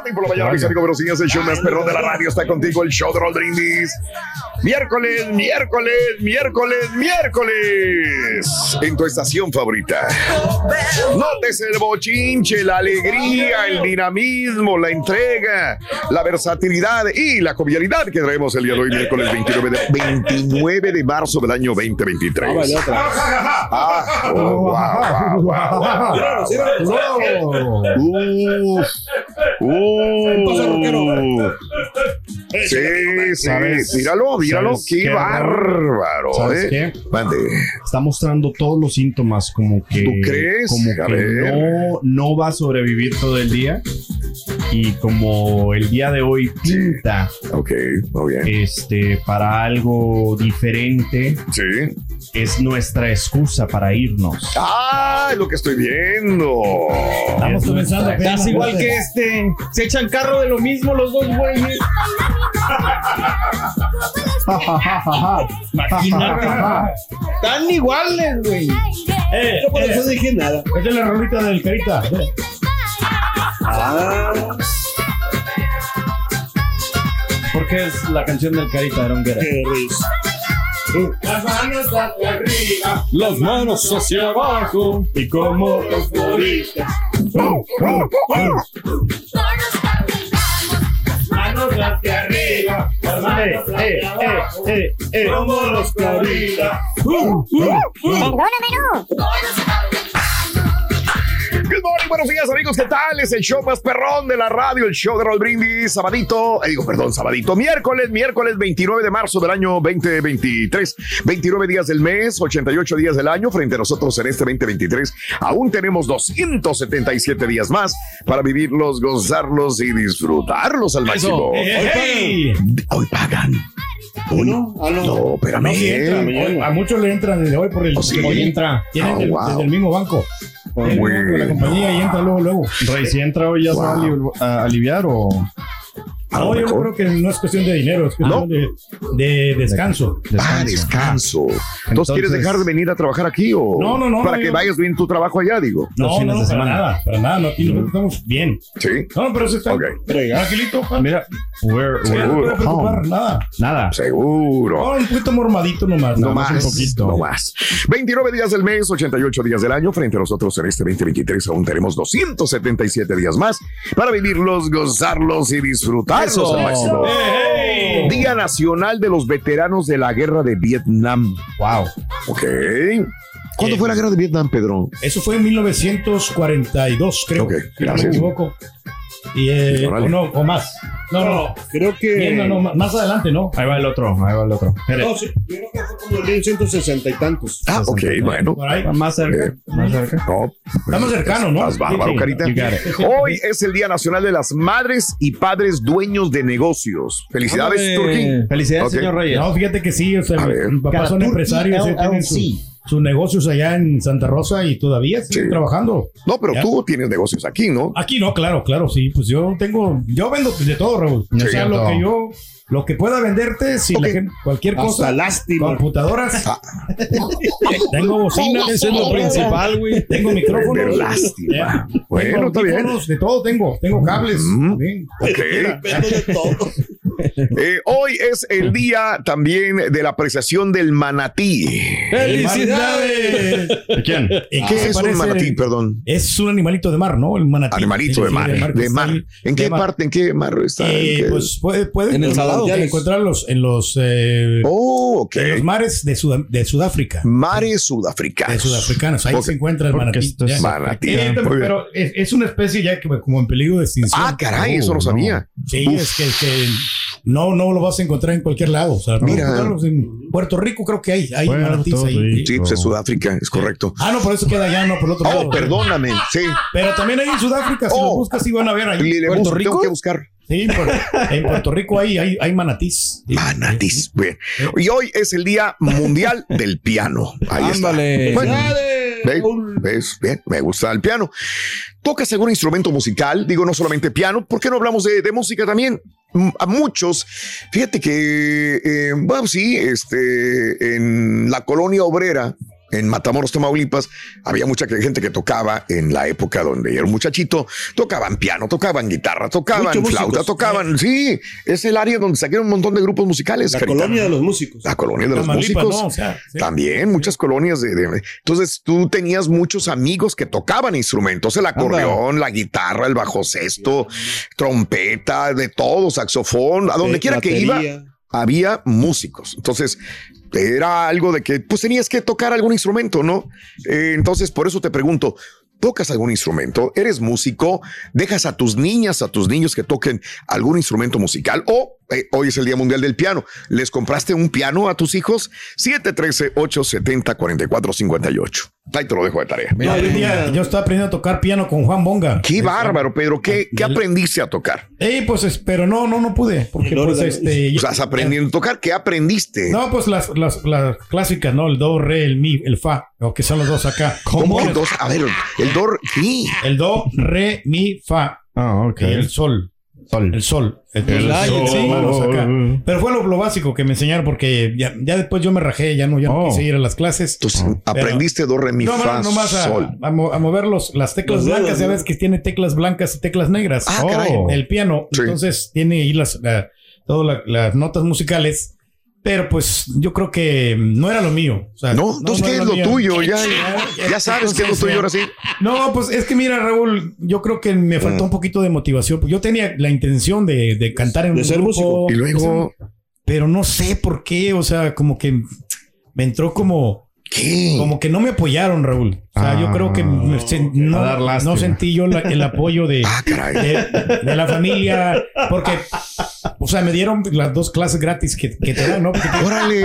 Morning por la mañana, mis amigos, buenos días. El show más perrón de la radio está contigo, el show de Raúl Brindis. Miércoles, miércoles, miércoles, miércoles. En tu estación favorita. Notes el bochinche, la alegría, el dinamismo, la entrega, la versatilidad y la jovialidad que traemos el día de hoy, miércoles 29 de, 29 de marzo del año 2023. Ah, oh, wow, wow, wow, wow. Uf, uf. Sí, sí, míralo, míralo, ¿Sabes qué qué, bárbaro, ¿Sabes ¿eh? qué? Está mostrando todos los síntomas como que... ¿Tú crees? Como que no, no va a sobrevivir todo el día. Y como el día de hoy pinta Ok, muy bien. este, para algo diferente, Sí. es nuestra excusa para irnos. Ah, lo que estoy viendo. Estamos comenzando. Estás igual que este. Se echan carro de lo mismo los dos güeyes. Imagínate. Están iguales, güey. Eh, Yo por eh, eso dije nada. esta es la rolita del carita. Porque es la canción del carita de It. Qué risa. Las manos hacia arriba, las manos hacia abajo y como los floristas. Manos hacia arriba, las manos hacia abajo, como los floristas. Good morning, buenos días, amigos. ¿Qué tal? Es el show más perrón de la radio, el show de Roll Brindis. Sabadito, eh, digo, perdón, sabadito. Miércoles, miércoles 29 de marzo del año 2023. 29 días del mes, 88 días del año. Frente a nosotros en este 2023, aún tenemos 277 días más para vivirlos, gozarlos y disfrutarlos al máximo. ¡Hey! Hoy pagan. Hoy, no? Ah, no. no, espérame. No, sí entra, ¿eh? hoy- a muchos le entran desde hoy por el ¿Oh, sí? hoy entra. Tienen el- wow. desde el mismo banco. De la compañía y entra luego, luego. Rey, si entra hoy ya se va a Wow. a aliviar o No, yo no mejor. creo que no es cuestión de dinero, es cuestión ¿No? de, de descanso. Ah, descanso. Entonces, Entonces- ¿quieres dejar de venir a trabajar aquí o No, no, no, para no, que yo- vayas bien tu trabajo allá, digo? No, no, de para nada, para nada. No, aquí nosotros estamos bien. Sí. No, no, pero eso está Ok. tranquilito. pa. Mira, we're, Sí, no preocupar, nada. nada. Seguro. No, un poquito mormadito nomás. No más, un poquito. no más. 29 días del mes, 88 días del año. Frente a nosotros en este 2023 aún tenemos 277 días más para vivirlos, gozarlos y disfrutarlos Eso. al máximo. ¡Hey! Día Nacional de los Veteranos de la Guerra de Vietnam. Wow. Ok. ¿Cuándo Eh, fue la Guerra de Vietnam, Pedro? Eso fue en 1942, creo. Ok, si no gracias. me equivoco. Y, eh, o, no, o más. No, no, Creo que. Bien, no, no, más adelante, ¿no? Ahí va el otro, ahí va el otro. No, sí, yo creo que fue como en 1160 y tantos. Ah, ok, bueno. Por ahí. Más cerca, más cerca. No, Estamos cercanos, ¿no? Más bárbaro, Sí, sí. carita. Hoy es el Día Nacional de las Madres y Padres Dueños de Negocios. Felicidades, Turquín. Felicidades, señor Reyes. No, fíjate que sí, o sea, mi, ver. mi papá son empresarios, eh, su- sus negocios allá en Santa Rosa y todavía siguen Sí. trabajando. No, pero Ya. tú tienes negocios aquí, ¿no? Aquí no, claro, claro, sí, pues yo tengo, yo vendo de todo, Raúl. Sí, o sea, lo todo. que yo, lo que pueda venderte, si Ok. la gente, cualquier cosa, lástima. computadoras, Ah. tengo bocinas, Ese es lo principal, güey. tengo micrófonos, lástima. Bueno, Tengo está bien. De todo tengo, tengo cables. Mm. también. Ok. Vendo de todo. Eh, hoy es el día también de la apreciación del manatí. ¡Felicidades! ¿De quién? ¿En ¿Qué se es un manatí, perdón? Es un animalito de mar, ¿no? El manatí. Animalito de mar. De mar. ¿En qué De mar. parte, en qué mar está? ¿En Eh, qué? pues puede, puede En el salado. Encontrarlos en los, eh, Oh, en los mares de, Sud- de Sudáfrica. Mares sudafricanos. De sudafricanos. Ahí se encuentra el manatí. esto es manatí. Eh, pero es, es una especie ya que como en peligro de extinción. Ah, caray, eso no Oh, sabía. Sí, Uf. es que, que no, no lo vas a encontrar en cualquier lado. O sea, no Mira. encontrarlos en Puerto Rico creo que hay, hay Puerto manatíes ahí. Rico. Sí, pues es Sudáfrica, es correcto. Ah, no, por eso queda allá, no, por el otro lado. Oh, perdóname. Sí. Pero también hay en Sudáfrica, si Oh. lo buscas, sí van a ver ahí. Le- le ¿Puerto busco, Rico? Tengo que buscar. Sí, por- en Puerto Rico hay, hay, hay manatís. Manatís. Bien. Y hoy es el Día Mundial del Piano. Ahí Ándale. está. Bueno, ¿ves? ¿Ves? Bien, me gusta el piano. ¿Tocas algún instrumento musical? Digo, no solamente piano. ¿Por qué no hablamos de, de música también? A muchos, fíjate que, eh, bueno, sí, este, en la colonia obrera, en Matamoros, Tamaulipas, había mucha gente que tocaba en la época donde era un muchachito, tocaban piano, tocaban guitarra, tocaban Muchos músicos. flauta, tocaban, sí, es el área donde saquaron un montón de grupos musicales. La colonia de los músicos. La colonia de los Tamaulipas, músicos. ¿no? O sea, sí. También muchas colonias de, de- Entonces tú tenías muchos amigos que tocaban instrumentos, el acordeón, la guitarra, el bajo sexto, trompeta, de todo, saxofón, a donde quiera que iba había músicos. Entonces, era algo de que pues tenías que tocar algún instrumento, ¿no? Eh, entonces, por eso te pregunto, ¿tocas algún instrumento? ¿Eres músico? ¿Dejas a tus niñas, a tus niños que toquen algún instrumento musical? O eh, hoy es el Día Mundial del Piano. ¿Les compraste un piano a tus hijos? 713-870-4458. Ahí te lo dejo de tarea. Yo, aprendí a- yo estaba aprendiendo a tocar piano con Juan Bonga. Qué bárbaro, Pedro. ¿Qué, qué aprendiste a tocar? Eh, pues, es- pero no, no, no pude. Porque, pues, este. O yo- sea, ¿estás aprendiendo a tocar? ¿Qué aprendiste? No, pues las, las, las clásicas, ¿no? El do, re, el mi, el fa, o que son los dos acá. ¿Cómo? El dos, a ver, el do, sí. El do, re, mi, fa. Ah, ok. Y el sol. Sol. El sol. El sí, manos acá. Pero fue lo, lo básico que me enseñaron porque ya, ya después yo me rajé, ya no, ya no Oh. quise ir a las clases. Entonces, aprendiste do, re, mi, no, fa, no, nomás a, sol. a mo- a mover los, las teclas Los dedos, blancas. Ya ves que tiene teclas blancas y teclas negras. Ah, caray. Oh. El piano. Sí. Entonces tiene ahí las, la- todas la- las notas musicales. Pero pues yo creo que no era lo mío. O sea, No, entonces, ¿qué es lo mío. tuyo? Ya, ya sabes qué es lo tuyo ahora sí. No, pues es que mira, Raúl, yo creo que me faltó Mm. un poquito de motivación. Yo tenía la intención de, de cantar en De un ser grupo, músico. Y luego, pero no sé por qué, o sea, como que me entró como, ¿qué? como que no me apoyaron, Raúl. O sea, yo Ah. creo que me sen- no, no sentí yo la- el apoyo de, Ah, de, de la familia, porque, o sea, me dieron las dos clases gratis que, que te dan, ¿no? Porque Órale.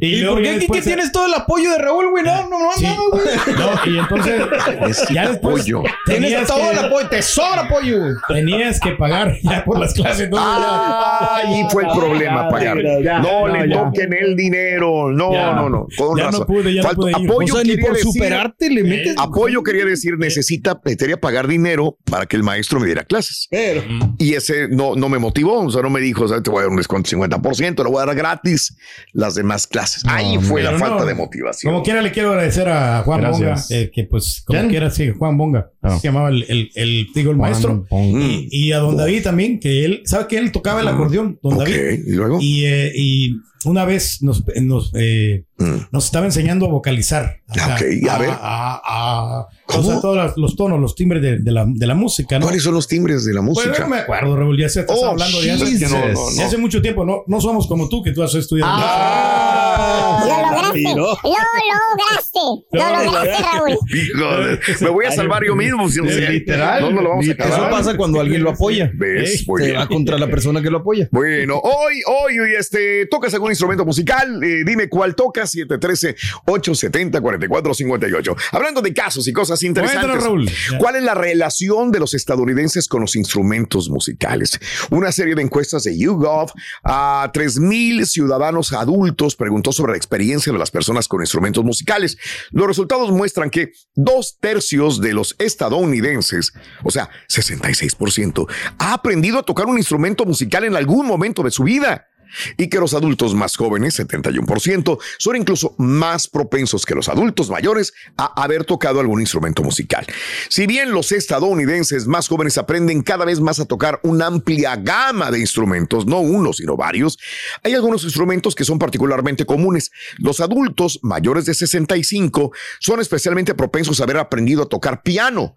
¿Y, luego por qué, ¿Qué- después- qué tienes todo el apoyo de Raúl, güey? No, no, no, Sí. no, güey. No, y entonces, Necesito ya después apoyo. Tienes todo que- el apoyo, te sobra apoyo, güey. tenías que pagar ya por las clases. entonces ya- Ahí fue el problema, pagar. ya, No le ya. toquen el dinero. No, Ya. no, no. Con Ya no razón. pude, ya no Faltó- pude ir. apoyo o sea, ni por decir- superarte le metes. Apoyo quería decir, necesita, quería pagar dinero para que el maestro me diera clases. Pero, Y ese no, no me motivó, o sea, no me dijo, o sea, te voy a dar un descuento 50%, lo voy a dar gratis las demás clases. Ahí fue la falta no. de motivación. Como quiera le quiero agradecer a Juan Gracias. Bonga, eh, que pues como ¿Quién? quiera, sí, Juan Bonga, Ah. se llamaba el, el, el- digo, el maestro. Mm, Y a don David también, que él, ¿sabe que él tocaba el acordeón? Don ok, David. y luego. Y, eh, y una vez nos, nos, eh, Mm. nos estaba enseñando a vocalizar. O sea, Ok, a ver. A, a- ¿Cómo? o sea, todos los, tonos, los timbres de, de la, de la música, ¿no? ¿Cuáles son los timbres de la Pues música? no me acuerdo, Raúl, ya se estás Oh, hablando de hace, Jesus. No, no, hace mucho tiempo. No, no somos como tú, que tú has estudiado. Ah, Lo lograste. Lo lograste. Lo lograste, Raúl. Híjole, me voy a salvar yo mismo. Si no, sé. Literal. no, no lo vamos a eso acabar. pasa cuando alguien lo apoya. ¿Ves? Muy Se bien. va contra la persona que lo apoya. Bueno, hoy, hoy, este, ¿tocas algún instrumento musical? Eh, dime cuál tocas, 713-870-4458. Hablando de casos y cosas interesantes. Cuéntanos, Raúl. ¿Cuál es la relación de los estadounidenses con los instrumentos musicales? Una serie de encuestas de YouGov a 3.000 ciudadanos adultos sobre la experiencia de las personas con instrumentos musicales. Los resultados muestran que dos tercios de los estadounidenses, o sea, 66%, ha aprendido a tocar un instrumento musical en algún momento de su vida. Y que los adultos más jóvenes, 71%, son incluso más propensos que los adultos mayores a haber tocado algún instrumento musical. Si bien los estadounidenses más jóvenes aprenden cada vez más a tocar una amplia gama de instrumentos, no uno, sino varios, hay algunos instrumentos que son particularmente comunes. Los adultos mayores de 65 son especialmente propensos a haber aprendido a tocar piano.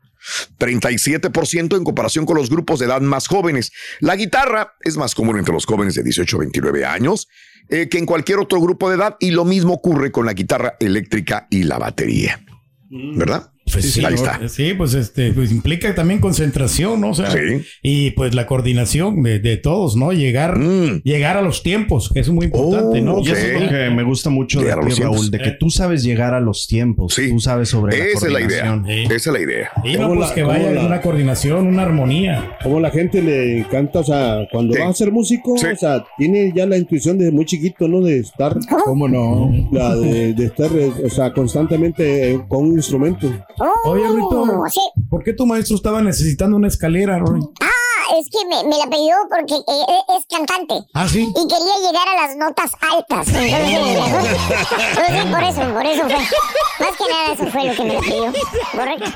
37% en comparación con los grupos de edad más jóvenes. La guitarra es más común entre los jóvenes de 18 a 29 años eh, que en cualquier otro grupo de edad y lo mismo ocurre con la guitarra eléctrica y la batería. ¿Verdad? Pues sí, ahí ¿no? está. Sí, pues este, pues implica también concentración, ¿no? O sea, Sí. y pues la coordinación de, de todos, ¿no? Llegar, Mm. llegar a los tiempos, que es muy importante, Oh, ¿no? Y eso es Sí. lo que me gusta mucho de Llegar a los ti, Raúl, de que tú sabes llegar a los tiempos. Sí. Tú sabes sobre la Esa es la idea. coordinación. Sí. Esa es la idea. Y no, ¿Cómo pues la- que vaya la- una coordinación, una armonía. Como la gente le encanta, o sea, cuando Sí. va a ser músico, Sí. o sea, tiene ya la intuición desde muy chiquito, ¿no? De estar, ¿Cómo no? la de, de estar, eh, o sea, constantemente eh, con un instrumento. Oh, Oye, Rito. sí. ¿Por qué tu maestro estaba necesitando una escalera, Rory? Ah, es que me, me la pidió porque eh, es cantante. Ah, sí. Y quería llegar a las notas altas. Entonces, por eso, por eso fue. Más que nada, eso fue lo que me la pidió. Correcto.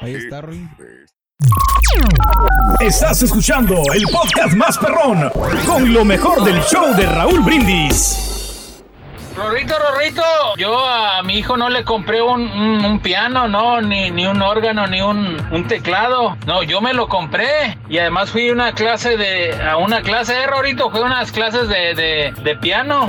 Ahí está, Ruin. Estás escuchando el podcast más perrón con lo mejor del show de Raúl Brindis. Rorrito, Rorrito, yo a mi hijo no le compré un, un- un piano, no, ni, ni un órgano, ni un, un teclado. No, yo me lo compré. Y además fui a una clase de, a una clase, eh, Rorrito, fui a unas clases de, de, de piano.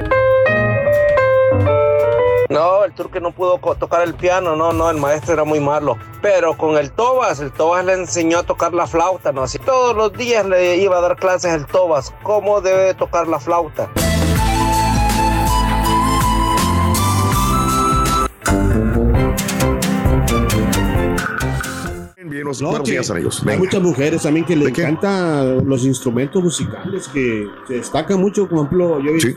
No, el turque no pudo tocar el piano, no, no, el maestro era muy malo. Pero con el Tobas, el Tobas le enseñó a tocar la flauta, ¿no? Así todos los días le iba a dar clases el Tobas, cómo debe de tocar la flauta. Bien, buenos, No, buenos que días, amigos. Hay Venga. muchas mujeres también que le encantan los instrumentos musicales, que se destacan mucho, por ejemplo, yo Sí.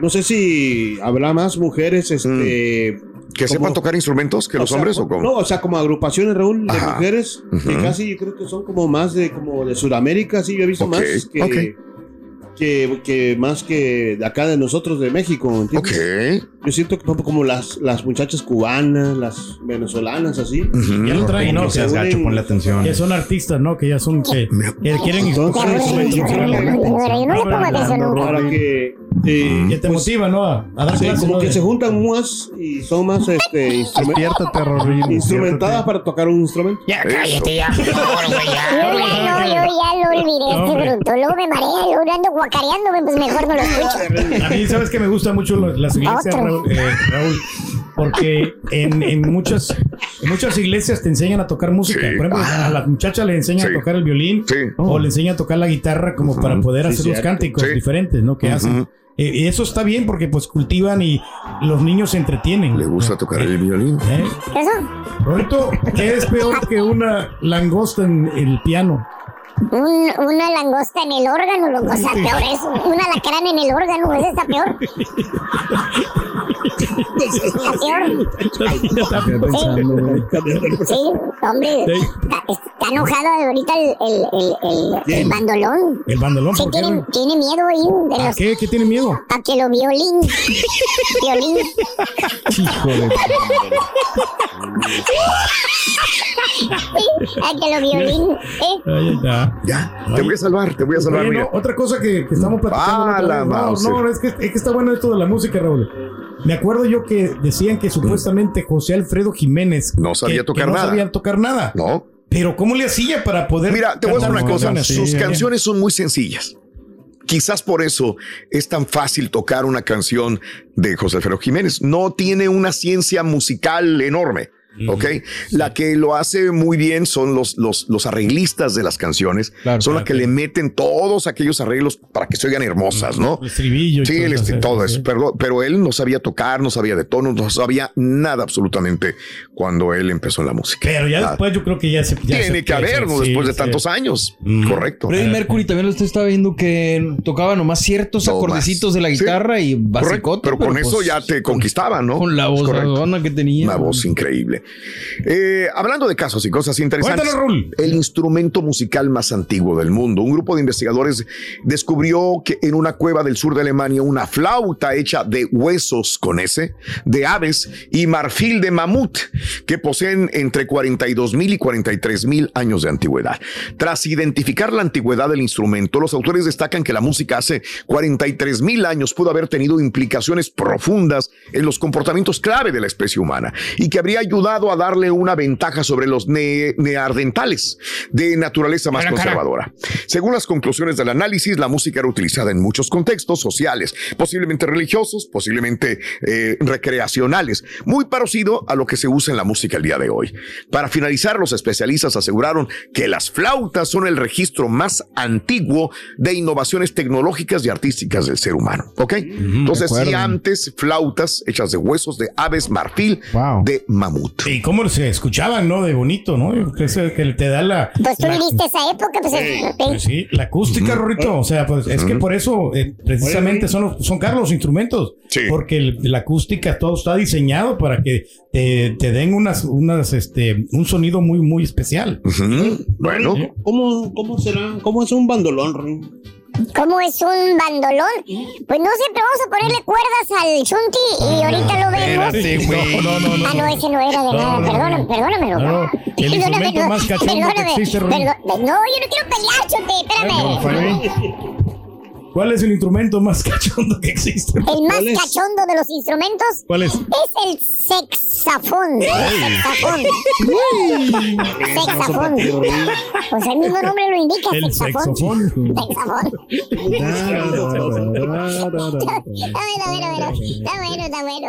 no sé si habrá más mujeres, este... ¿Que como- sepan tocar instrumentos que los sea, hombres o cómo? No, o sea, como agrupaciones, Raúl, de Ajá. mujeres, que Ujú. casi yo creo que son como más de como de Sudamérica, sí, yo he visto Ok, más que, ok. Que, que más que de acá de nosotros de México, ¿entiendes? Ok. Yo siento que como- como las, las muchachas cubanas, las venezolanas, así. Ujú. Ya lo traen, ¿no? No seas se gacho, ponle atención. Que son artistas, ¿no? Que ya son, que, que quieren Entonces. Yo no le pongo atención nunca. Para que eh, Que te pues, motiva, ¿no? A, a dar sí, clases, como ¿no? que se juntan más y son más este, instrumen- Despiértate, Raúl. instrumentadas para tocar un instrumento. Yo ya, no, yo ya lo olvidé, este bruto. Luego me marea, luego ando guacareándome, pues mejor no lo escucho. A mí, ¿sabes que me gusta mucho las iglesias. Raúl? Eh, Raúl? Porque en, en muchas, en muchas iglesias te enseñan a tocar música. Sí. Por ejemplo, a la muchacha le enseñan Sí. a tocar el violín Sí. o le enseñan a tocar la guitarra como para poder Sí, hacer los cierto. cánticos Sí. diferentes, ¿no? Que hacen. Eh, y eso está bien porque pues cultivan y los niños se entretienen. Le gusta tocar el violín. ¿Eh? ¿Eso? Roberto, ¿qué es peor que una langosta en el piano? Un- una langosta en el órgano, loco. O sea, peor eso. Un alacrán en el órgano, ese está peor. Está peor. Sí, hombre. Está, enojado ahorita el, el, el, el, el bandolón. El bandolón, Sí, ¿por qué? tiene, tiene miedo ahí de ¿A los, qué? ¿Qué tiene miedo? a que lo violín. violín. Sí, a que lo violín. ¿eh? Ahí está. Ya, te voy a salvar, te voy a salvar, Oye, no, mira. otra cosa que, que estamos platicando. Ah, la no, no, es que, es que está bueno esto de la música, Raúl. Me acuerdo yo que decían que supuestamente José Alfredo Jiménez No sabía que- tocar que no nada. sabía tocar nada. No. Pero ¿cómo le hacía para poder Mira, te voy a decir una cosa. canciones? Sus Sí, canciones son muy sencillas. Quizás por eso es tan fácil tocar una canción de José Alfredo Jiménez. No tiene una ciencia musical enorme. ¿Ok? La que lo hace muy bien son los, los, los arreglistas de las canciones. Claro, son las que le meten todos aquellos arreglos para que se oigan hermosas, ¿no? El estribillo y Sí, todo el sí, todo eso. Pero, pero él no sabía tocar, no sabía de tonos, no sabía nada absolutamente cuando él empezó en la música. Pero ya Nada. después yo creo que ya se. ya Tiene se- que haber, ¿no? sí, Después de sí. tantos años. Mm. Correcto. Freddie Mercury también lo usted estaba viendo que tocaba nomás ciertos No acordecitos más. de la Sí. guitarra y Correcto, basicote. pero con eso pues, ya te conquistaban, ¿no? Con la voz correcto. que tenía. Una voz increíble. Eh, hablando de casos y cosas interesantes. El instrumento musical más antiguo del mundo. Un grupo de investigadores descubrió que en una cueva del sur de Alemania una flauta hecha de huesos con ese, de aves y marfil de mamut, que poseen entre 42 mil y 43 mil años de antigüedad. Tras identificar la antigüedad del instrumento, los autores destacan que la música hace 43 mil años pudo haber tenido implicaciones profundas en los comportamientos clave de la especie humana y que habría ayudado a darle una ventaja sobre los ne- neandertales de naturaleza más cara. conservadora. Según las conclusiones del análisis, la música era utilizada en muchos contextos sociales, posiblemente religiosos, posiblemente eh, recreacionales, muy parecido a lo que se usa en la música el día de hoy. Para finalizar, los especialistas aseguraron que las flautas son el registro más antiguo de innovaciones tecnológicas y artísticas del ser humano. ¿Ok? Entonces, de acuerdo. sí, antes flautas hechas de huesos de aves marfil de mamut. Y cómo se escuchaban, ¿no? De bonito, ¿no? Yo creo que te da la. Pues tú la- viviste esa época, pues. eh, Pues sí, la acústica, Rorrito. O sea, pues es que por eso eh, precisamente son, los- son caros los instrumentos. Porque el- la acústica todo está diseñado para que te, te den unas, unas, este, un sonido muy, muy especial. Bueno. ¿Cómo, ¿Cómo será? ¿Cómo es un bandolón? ¿Cómo es un bandolón? Pues no sé, pero vamos a ponerle cuerdas al chunti y ahorita lo vemos. Espérate, güey. No, no, no, Ah, no, ese no era de No, nada. no, no. Perdóname, perdóname, No, no. El instrumento más cachondo que perdóname, existe, Rubén. perdón- No, yo no quiero pelear, chunti, espérame. ¿Cuál es el instrumento más cachondo que existe? El más cachondo de los instrumentos ¿Cuál es? es el sexafón. Sexafón. Sexafón. Pues el mismo nombre lo indica, El sexafón. saxofón. Sexafón. Está bueno, bueno, bueno. Está bueno, está bueno.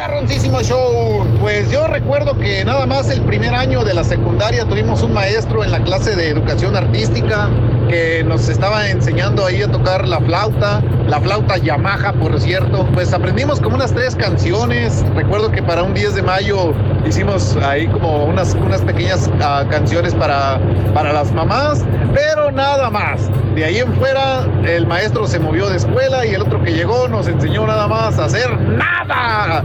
Perroncísimo show. Pues yo recuerdo que nada más el primer año de la secundaria tuvimos un maestro en la clase de educación artística que nos estaba enseñando ahí a tocar la flauta, la flauta Yamaha, por cierto. Pues aprendimos como unas tres canciones. Recuerdo que para un 10 de mayo hicimos ahí como unas, unas pequeñas ah, canciones para, para las mamás, pero nada más. De ahí en fuera, el maestro se movió de escuela y el otro que llegó nos enseñó nada más a hacer nada.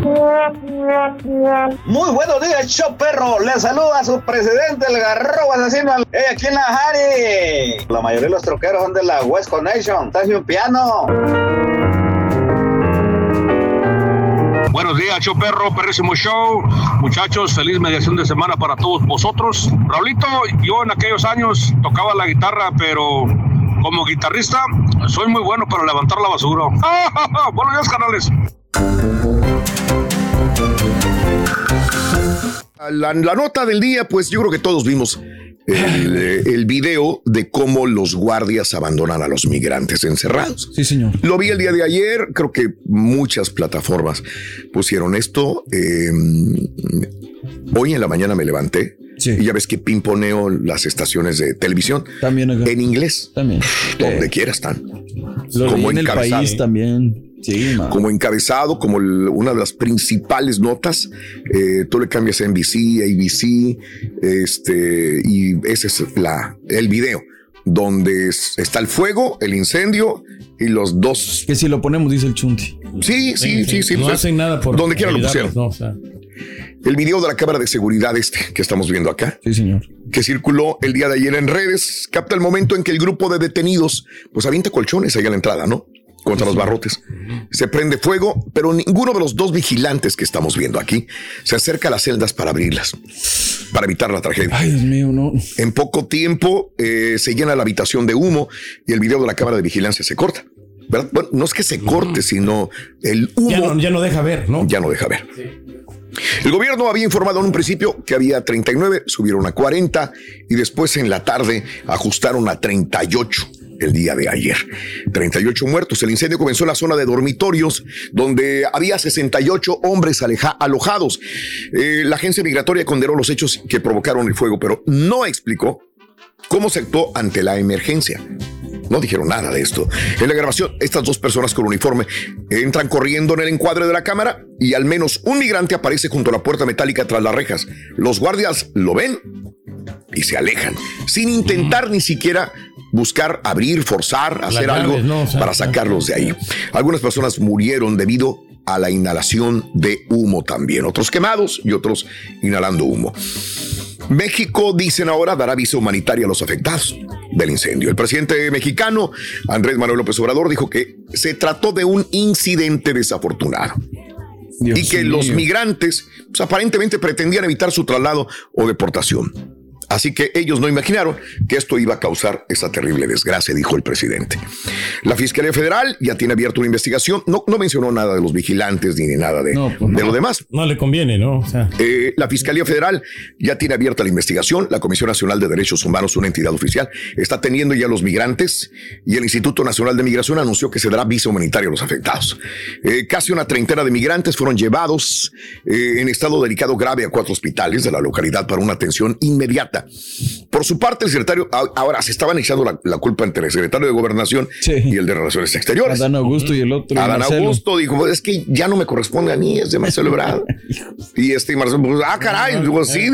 Muy buenos días, show perro. Le saluda a su presidente, el garrobo asesino. Eh, aquí en la Jari. La mayoría de los troqueros son de la West Connection. Traje un piano. Buenos días, show perro, perrísimo show. Muchachos, feliz mediación de semana para todos vosotros. Raulito, yo en aquellos años tocaba la guitarra, pero como guitarrista soy muy bueno para levantar la basura. Buenos días, canales. La, la nota del día, pues yo creo que todos vimos el, eh, el video de cómo los guardias abandonan a los migrantes encerrados. Sí, señor. Lo vi el día de ayer, creo que muchas plataformas pusieron esto. eh, hoy en la mañana me levanté y ya ves que pimponeo las estaciones de televisión. También En inglés. También. Donde quiera están. Lo vi en el país también. Sí, como encabezado, como el- una de las principales notas. Eh, tú le cambias a NBC, ABC, este, y ese es la, el video donde es- está el fuego, el incendio y los dos. Que si lo ponemos, dice el Chunti. Sí, sí, sí, sí. No pues, hacen nada por Donde quiera lo pusieron. ¿no? O sea, El video de la cámara de seguridad este que estamos viendo acá. Sí, señor. Que circuló el día de ayer en redes, capta el momento en que el grupo de detenidos pues avienta colchones ahí a la entrada, ¿no? Contra los barrotes. Se prende fuego, pero ninguno de los dos vigilantes que estamos viendo aquí se acerca a las celdas para abrirlas, para evitar la tragedia. Ay, Dios mío, no. En poco tiempo eh, se llena la habitación de humo y el video de la cámara de vigilancia se corta. ¿verdad? Bueno, no es que se corte, sino el humo ya, no, ya no deja ver, ¿no? ya no deja ver. El gobierno había informado en un principio que había 39, subieron a 40 y después en la tarde ajustaron a 38 el día de ayer. 38 muertos. El incendio comenzó en la zona de dormitorios donde había 68 hombres aleja- alojados. Eh, la agencia migratoria condenó los hechos que provocaron el fuego, pero no explicó cómo se actuó ante la emergencia. No dijeron nada de esto. En la grabación, estas dos personas con uniforme entran corriendo en el encuadre de la cámara y al menos un migrante aparece junto a la puerta metálica tras las rejas. Los guardias lo ven y se alejan, sin intentar ni siquiera buscar abrir, forzar, hacer llaves, algo ¿no? O sea, para sacarlos de ahí. Algunas personas murieron debido a la inhalación de humo también, otros quemados y otros inhalando humo. México, dicen ahora, dará visa humanitaria a los afectados del incendio. El presidente mexicano, Andrés Manuel López Obrador, dijo que se trató de un incidente desafortunado Dios y que los migrantes pues, aparentemente pretendían evitar su traslado o deportación. Así que ellos no imaginaron que esto iba a causar esa terrible desgracia, dijo el presidente. La Fiscalía Federal ya tiene abierta una investigación. No, no mencionó nada de los vigilantes ni de nada de, de lo demás. No le conviene, ¿no? O sea, Eh, la Fiscalía Federal ya tiene abierta la investigación. La Comisión Nacional de Derechos Humanos, una entidad oficial, está atendiendo ya a los migrantes y el Instituto Nacional de Migración anunció que se dará visa humanitaria a los afectados. Eh, casi una treintena de migrantes fueron llevados eh, en estado delicado grave a cuatro hospitales de la localidad para una atención inmediata. Por su parte, el secretario, ahora se estaban echando la, la culpa entre el secretario de Gobernación y el de Relaciones Exteriores. Adán Augusto y el otro. Adán Marcelo. Augusto dijo, "Pues es que ya no me corresponde a mí, es de Marcelo Ebrard. y este Marcelo, pues, ah, caray, digo, sí.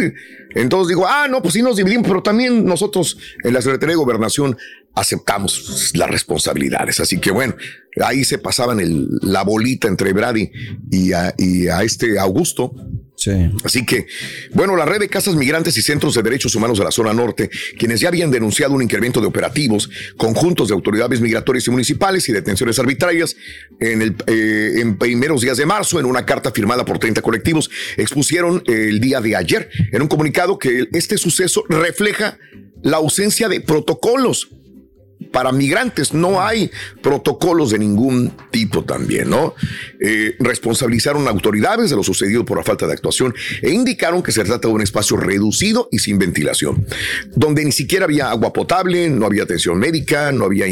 Entonces digo, ah, no, pues sí nos dividimos, pero también nosotros en la Secretaría de Gobernación aceptamos las responsabilidades. Así que bueno, ahí se pasaban el- la bolita entre Brady y a, y a este Augusto. Así que, bueno, la red de casas migrantes y centros de derechos humanos de la zona norte, quienes ya habían denunciado un incremento de operativos, conjuntos de autoridades migratorias y municipales y detenciones arbitrarias en, el, eh, en primeros días de marzo, en una carta firmada por 30 colectivos, expusieron el día de ayer en un comunicado que este suceso refleja la ausencia de protocolos para migrantes. No hay protocolos de ningún tipo también, ¿no? Eh, responsabilizaron autoridades de lo sucedido por la falta de actuación e indicaron que se trata de un espacio reducido y sin ventilación, donde ni siquiera había agua potable, no había atención médica, no había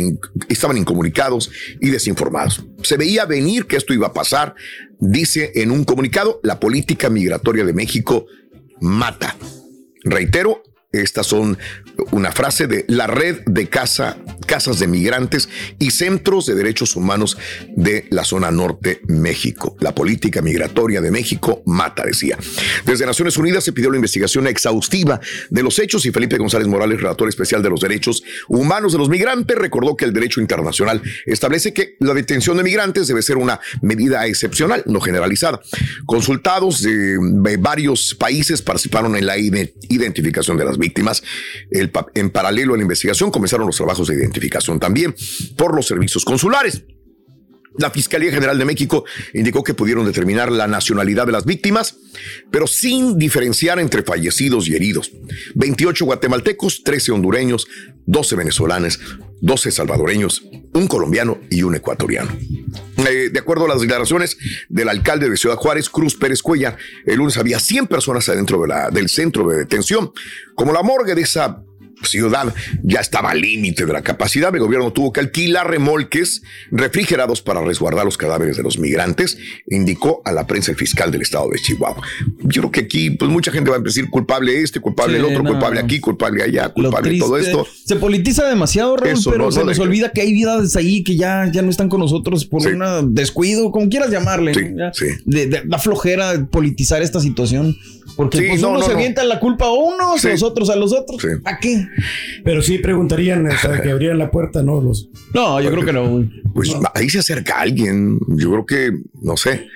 estaban incomunicados y desinformados. Se veía venir que esto iba a pasar, dice en un comunicado, la política migratoria de México mata. Reitero, estas son una frase de la red de casa, casas de migrantes y centros de derechos humanos de la zona norte México. La política migratoria de México mata, decía. Desde Naciones Unidas se pidió la investigación exhaustiva de los hechos y Felipe González Morales, relator especial de los derechos humanos de los migrantes, recordó que el derecho internacional establece que la detención de migrantes debe ser una medida excepcional, no generalizada. Consultados de, varios países participaron en la ide- identificación de las víctimas. En paralelo a la investigación comenzaron los trabajos de identificación también por los servicios consulares. La Fiscalía General de México indicó que pudieron determinar la nacionalidad de las víctimas, pero sin diferenciar entre fallecidos y heridos. 28 guatemaltecos, 13 hondureños, 12 venezolanos, 12 salvadoreños, un colombiano y un ecuatoriano. Eh, de acuerdo a las declaraciones del alcalde de Ciudad Juárez, Cruz Pérez Cuellar, el lunes había 100 personas adentro del centro de detención. Como la morgue de esa ciudad ya estaba al límite de la capacidad, el gobierno tuvo que alquilar remolques refrigerados para resguardar los cadáveres de los migrantes, indicó a la prensa el fiscal del estado de Chihuahua. Yo creo que aquí, pues mucha gente va a decir culpable este, culpable el Sí, otro, no. culpable aquí, culpable allá, culpable todo esto. Se politiza demasiado, Raúl, Eso, pero no, se no nos olvida que hay vidas ahí que ya, ya no están con nosotros por un descuido, como quieras llamarle. Ya, De, de- da flojera de politizar esta situación. Porque Sí, pues, no, uno no, se no. avienta la culpa a unos, los otros a los otros. ¿A qué? Pero sí preguntarían o sea, que abrieran la puerta, ¿no? Los... No, yo creo que no. Pues ahí se acerca alguien. Yo creo que, no sé.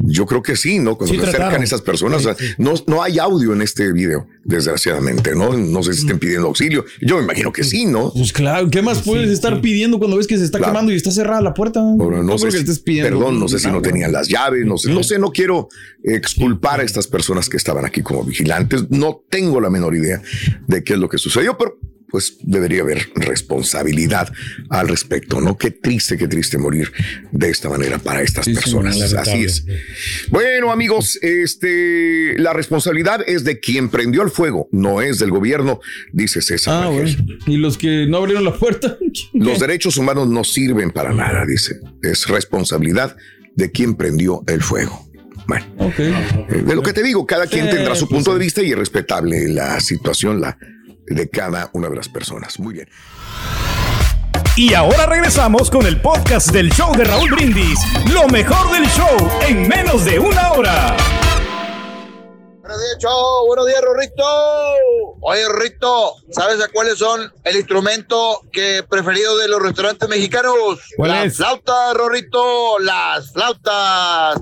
Yo creo que sí, ¿no? Cuando Sí se acercan trataron. esas personas, no, no hay audio en este video, desgraciadamente, ¿no? No sé si estén pidiendo auxilio. Yo me imagino que sí, ¿no? Pues claro, ¿qué más puedes estar pidiendo cuando ves que se está Claro. quemando y está cerrada la puerta? Ahora, no sé si- estés pidiendo perdón, no sé si no tenían las llaves, no sé, no sé, no quiero exculpar a estas personas que estaban aquí como vigilantes. No tengo la menor idea de qué es lo que sucedió, pero pues debería haber responsabilidad al respecto, ¿no? Qué triste, qué triste morir de esta manera para estas personas. Así es. Bueno, amigos, este, la responsabilidad es de quien prendió el fuego, no es del gobierno, dice César. Ah, bueno. Y los que no abrieron la puerta. Los derechos humanos no sirven para nada, dice. Es responsabilidad de quien prendió el fuego. Bueno, eh, de lo que te digo, cada quien Sí, tendrá su pues punto de vista y es respetable la situación la, de cada una de las personas. Muy bien. Y ahora regresamos con el podcast del show de Raúl Brindis. Lo mejor del show en menos de una hora. Buenos días, chao. Buenos días, Rorrito. Oye, Rorrito, ¿sabes a cuáles son el instrumento que preferido de los restaurantes mexicanos? ¿Cuál las es? flautas, Rorrito. Las flautas.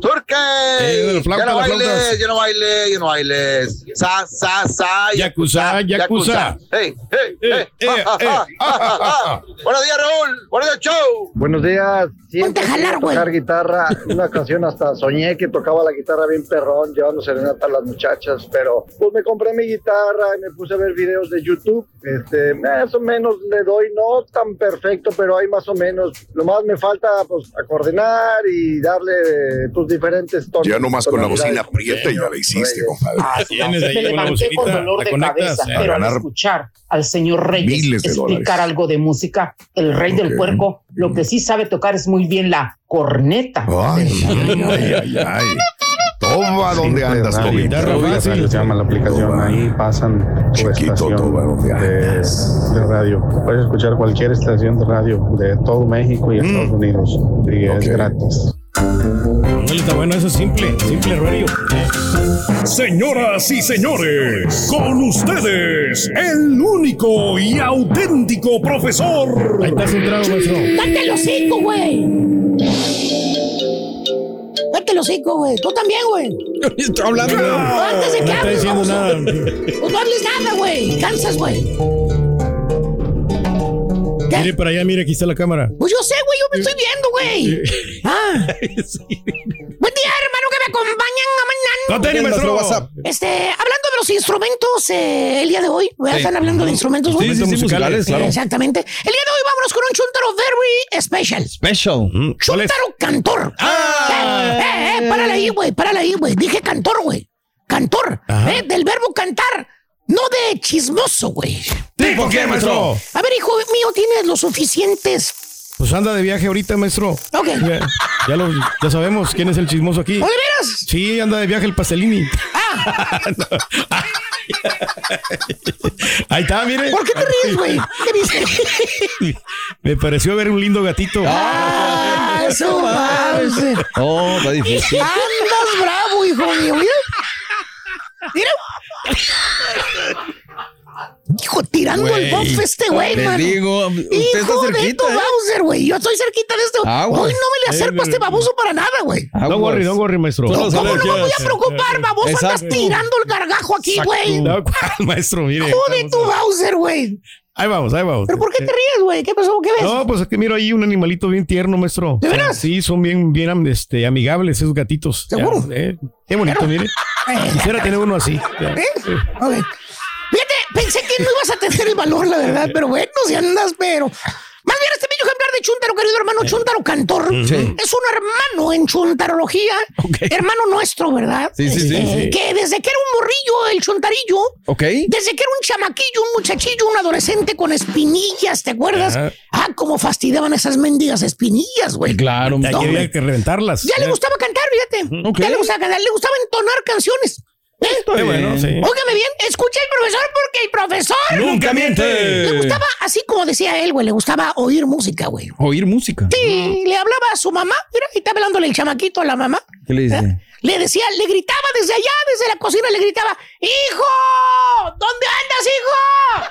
Eh, la flauta, ya no bailes, ya no bailes, ya no bailes. Sa, sa, sa. Yakuza, yakuza. Hey, hey, hey. eh, Ja, ja, eh, ja. Buenos días, Raúl. Buenos días, chau. Buenos días. Siempre quería tocar guitarra. Una ocasión hasta soñé que tocaba la guitarra bien perrón, llevando serenata a las muchachas. Pero pues me compré mi guitarra y me puse a ver videos de YouTube. Este, más o menos le doy, no tan perfecto, pero hay más o menos. Lo más me falta, pues, coordinar y darle tus diferentes tonos. Ya nomás con la bocina aprieta y ya la hiciste, compadre. Ah, me levanté con dolor de cabeza, pero al escuchar al señor Reyes explicar algo de música, el rey del puerco, lo que sí sabe tocar es muy bien la corneta. Ay, ay, ay, ay. Toma, ¿dónde andas, Toby? Guitarra fácil. Se llama la aplicación, ahí pasan tu estación de, de, radio. Puedes escuchar cualquier estación de radio de todo México y Estados Unidos. Y es gratis. Está bueno, eso es simple, simple radio. Señoras y señores, con ustedes, el único y auténtico profesor. Ahí está centrado, maestro. ¡Date el hocico, güey! El hocico, güey. Tú también, güey. Estoy hablando. No, antes de que No está hables, diciendo nada. Pues no hables nada, güey. Cansas, güey. Mire para allá, mire, aquí está la cámara. Pues yo sé, güey. Yo me estoy viendo, güey. Ah. Buen día, me acompañan a mañana. WhatsApp. Este, hablando de los instrumentos, eh, el día de hoy, ¿verdad? Sí. están hablando de instrumentos. Sí, sí, sí, musicales, claro. Exactamente. El día de hoy vámonos con un chuntaro very special. Special. ¿Cuál es? Chuntaro cantor. Ah. Eh, eh, eh, párale ahí, güey, párale ahí, güey. Dije cantor, güey. Cantor, eh, del verbo cantar, no de chismoso, güey. ¿Tipo qué, maestro? A ver, hijo mío, tienes los suficientes. Pues anda de viaje ahorita, maestro. Ok. Ya, ya lo, ya sabemos quién es el chismoso aquí. ¿O de veras? Sí, anda de viaje el pastelini. Ah, Ahí está, mire. ¿por qué te ríes, güey? ¿Qué viste? Me pareció ver un lindo gatito. Ah, eso, Mauser. Oh, está difícil. Andas bravo, hijo mío. Mira. Tirando el buff este güey, mano. digo, usted está Hijo de cerquita, ¿eh? Bowser, güey. Yo estoy cerquita de. Aguas. Hoy no me le acerco a este baboso para nada, güey. Don't worry, don't worry, maestro. ¿Cómo no me voy a preocupar, baboso? Andas Exacto. tirando el gargajo aquí, güey. No, ¿cuál, maestro? Mire. Hijo de tu Bowser, güey. Ahí vamos, ahí vamos. ¿Pero por qué te ríes, güey? ¿Qué pasó? ¿Qué ves? No, pues es que miro ahí un animalito bien tierno, maestro. ¿De veras? Sí, son bien, bien este, amigables esos gatitos. ¿Seguro? Ya, eh, qué bonito, mire. Quisiera tener uno así. Ya. ¿Eh? Ok. Pensé que no ibas a tener el valor, la verdad, pero bueno, si andas, pero. Más bien, este bello ejemplar de Chuntaro, querido hermano Chuntaro Cantor, Sí. es un hermano en chuntarología, hermano nuestro, ¿verdad? Sí, sí, sí, Este, sí. Que desde que era un morrillo, el chuntarillo, Ok. desde que era un chamaquillo, un muchachillo, un adolescente con espinillas, ¿te acuerdas? Ah, cómo fastidiaban esas mendigas espinillas, güey. Claro, Ya había que reventarlas. Ya le gustaba cantar, fíjate. Ok. Ya le gustaba cantar, le gustaba entonar canciones. Qué bueno, sí. Óigame bien, escucha el profesor porque el profesor Nunca miente. le gustaba, así como decía él, güey, le gustaba oír música, güey. Oír música. Sí, le hablaba a su mamá, mira, y está hablándole el chamaquito a la mamá. ¿Qué le dice? ¿Eh? Le decía, le gritaba desde allá, desde la cocina, le gritaba, ¡Hijo! ¿Dónde andas, hijo?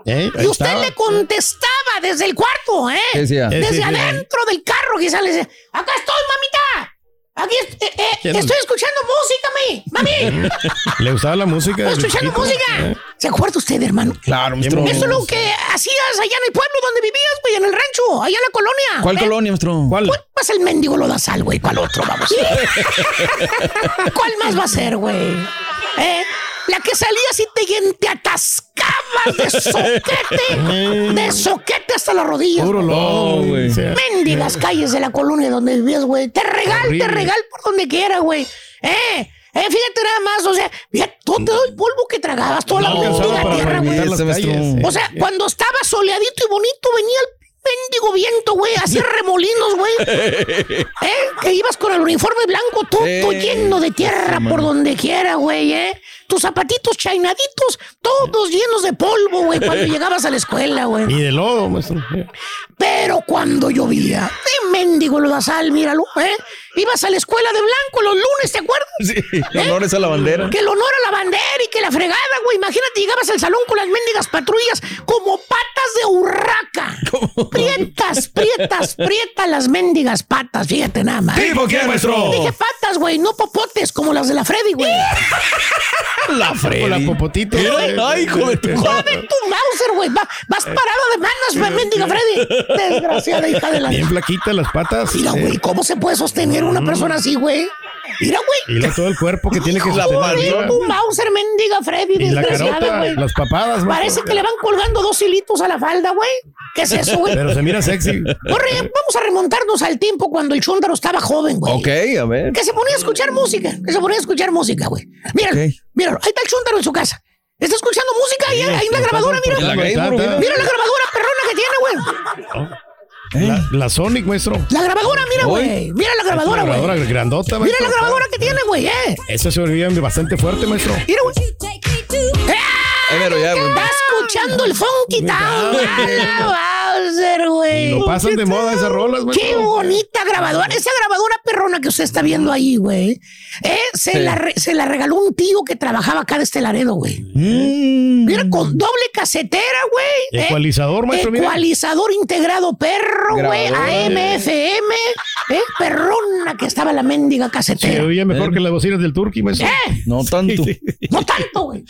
¿Eh? Y usted estaba. le contestaba desde el cuarto, ¿eh? Desde sí, sí. adentro del carro, quizás le decía, acá estoy. Aquí eh, eh, estoy escuchando música, mi. Mami, Le gustaba la música. estoy escuchando chiquito. música. ¿Eh? ¿Se acuerda usted, hermano? Claro, maestro. Eso es lo que hacías allá en el pueblo donde vivías, güey, en el rancho, allá en la colonia. ¿Cuál ¿eh? colonia, maestro? ¿Cuál? ¿Cuál más el mendigo lo da sal, güey? ¿Cuál otro, vamos? ¿Cuál más va a ser, güey? ¿Eh? La que salías y te, te atascabas de soquete, de soquete hasta las rodillas. Puro lodo, güey. Mendigas calles de la colonia donde vivías, güey. Te regal, te regal por donde quiera, güey. ¿Eh? Eh, fíjate nada más, o sea, fíjate todo el polvo que tragabas, toda la No mendiga para tierra, güey. O sea, cuando estaba soleadito y bonito, venía el mendigo viento, güey, hacía remolinos, güey. ¿Eh? Que ibas con el uniforme blanco todo lleno de tierra por donde quiera, güey, ¿eh? Tus zapatitos chainaditos, todos llenos de polvo, güey, cuando llegabas a la escuela, güey. Y de lodo, maestro. Pero cuando llovía, de mendigo lo da sal, míralo, ¿eh? Ibas a la escuela de blanco los lunes, ¿te acuerdas? Sí, honores a la bandera. Que el honor a la bandera y que la fregada, güey. Imagínate, llegabas al salón con las mendigas patrullas como patas de urraca. Prietas, prietas, prietas las mendigas patas, fíjate nada más. ¿Tipo qué, maestro? Dije patas, güey, no popotes como las de la Freddy, güey. La Con la popotito. Ay, hijo de tu de tu Mauser, güey. Va- vas parado de manos, mendiga Freddy. Desgraciada hija de la... Bien flaquitas las patas. Mira, Eh, güey, ¿cómo se puede sostener una persona así, güey? Mira, güey. Y todo el cuerpo que tiene que la tu Mauser, mendiga Freddy, y la carota, güey. las papadas, Parece que le van colgando dos hilitos a la falda, güey. ¿Qué es eso, güey? Pero se mira sexy. Corre, vamos a remontarnos al tiempo cuando el chúndaro estaba joven, güey. Ok, a ver. Que se ponía a escuchar música. Que se ponía a escuchar música, güey. Mira, mira, ahí está el chúndaro en su casa. Está escuchando música ahí, ahí en la grabadora, mira. La mira la grabadora perrona que tiene, güey. La, la, Sonic, maestro. La grabadora, mira, güey. Mira la grabadora, güey. La grabadora grandota, Mira la grabadora que tiene, güey, eh. Esa se bastante fuerte, maestro. Mira, güey. ¡Eh! pero ya, güey. Escuchando el Funky Town. Bowser, güey. Lo pasan de moda esas rolas, güey. Qué bonita grabadora. Esa grabadora perrona que usted está viendo ahí, güey. Eh, se, la se la regaló un tío que trabajaba acá de este Laredo, güey. Mm. Mira, con doble casetera, güey. Ecualizador, maestro, mira. Ecualizador integrado perro, güey. AM, Eh, perrona que estaba la mendiga casetera. Se oía mejor que las bocinas del Turkey, maestro. ¿Eh? No tanto. No tanto, güey.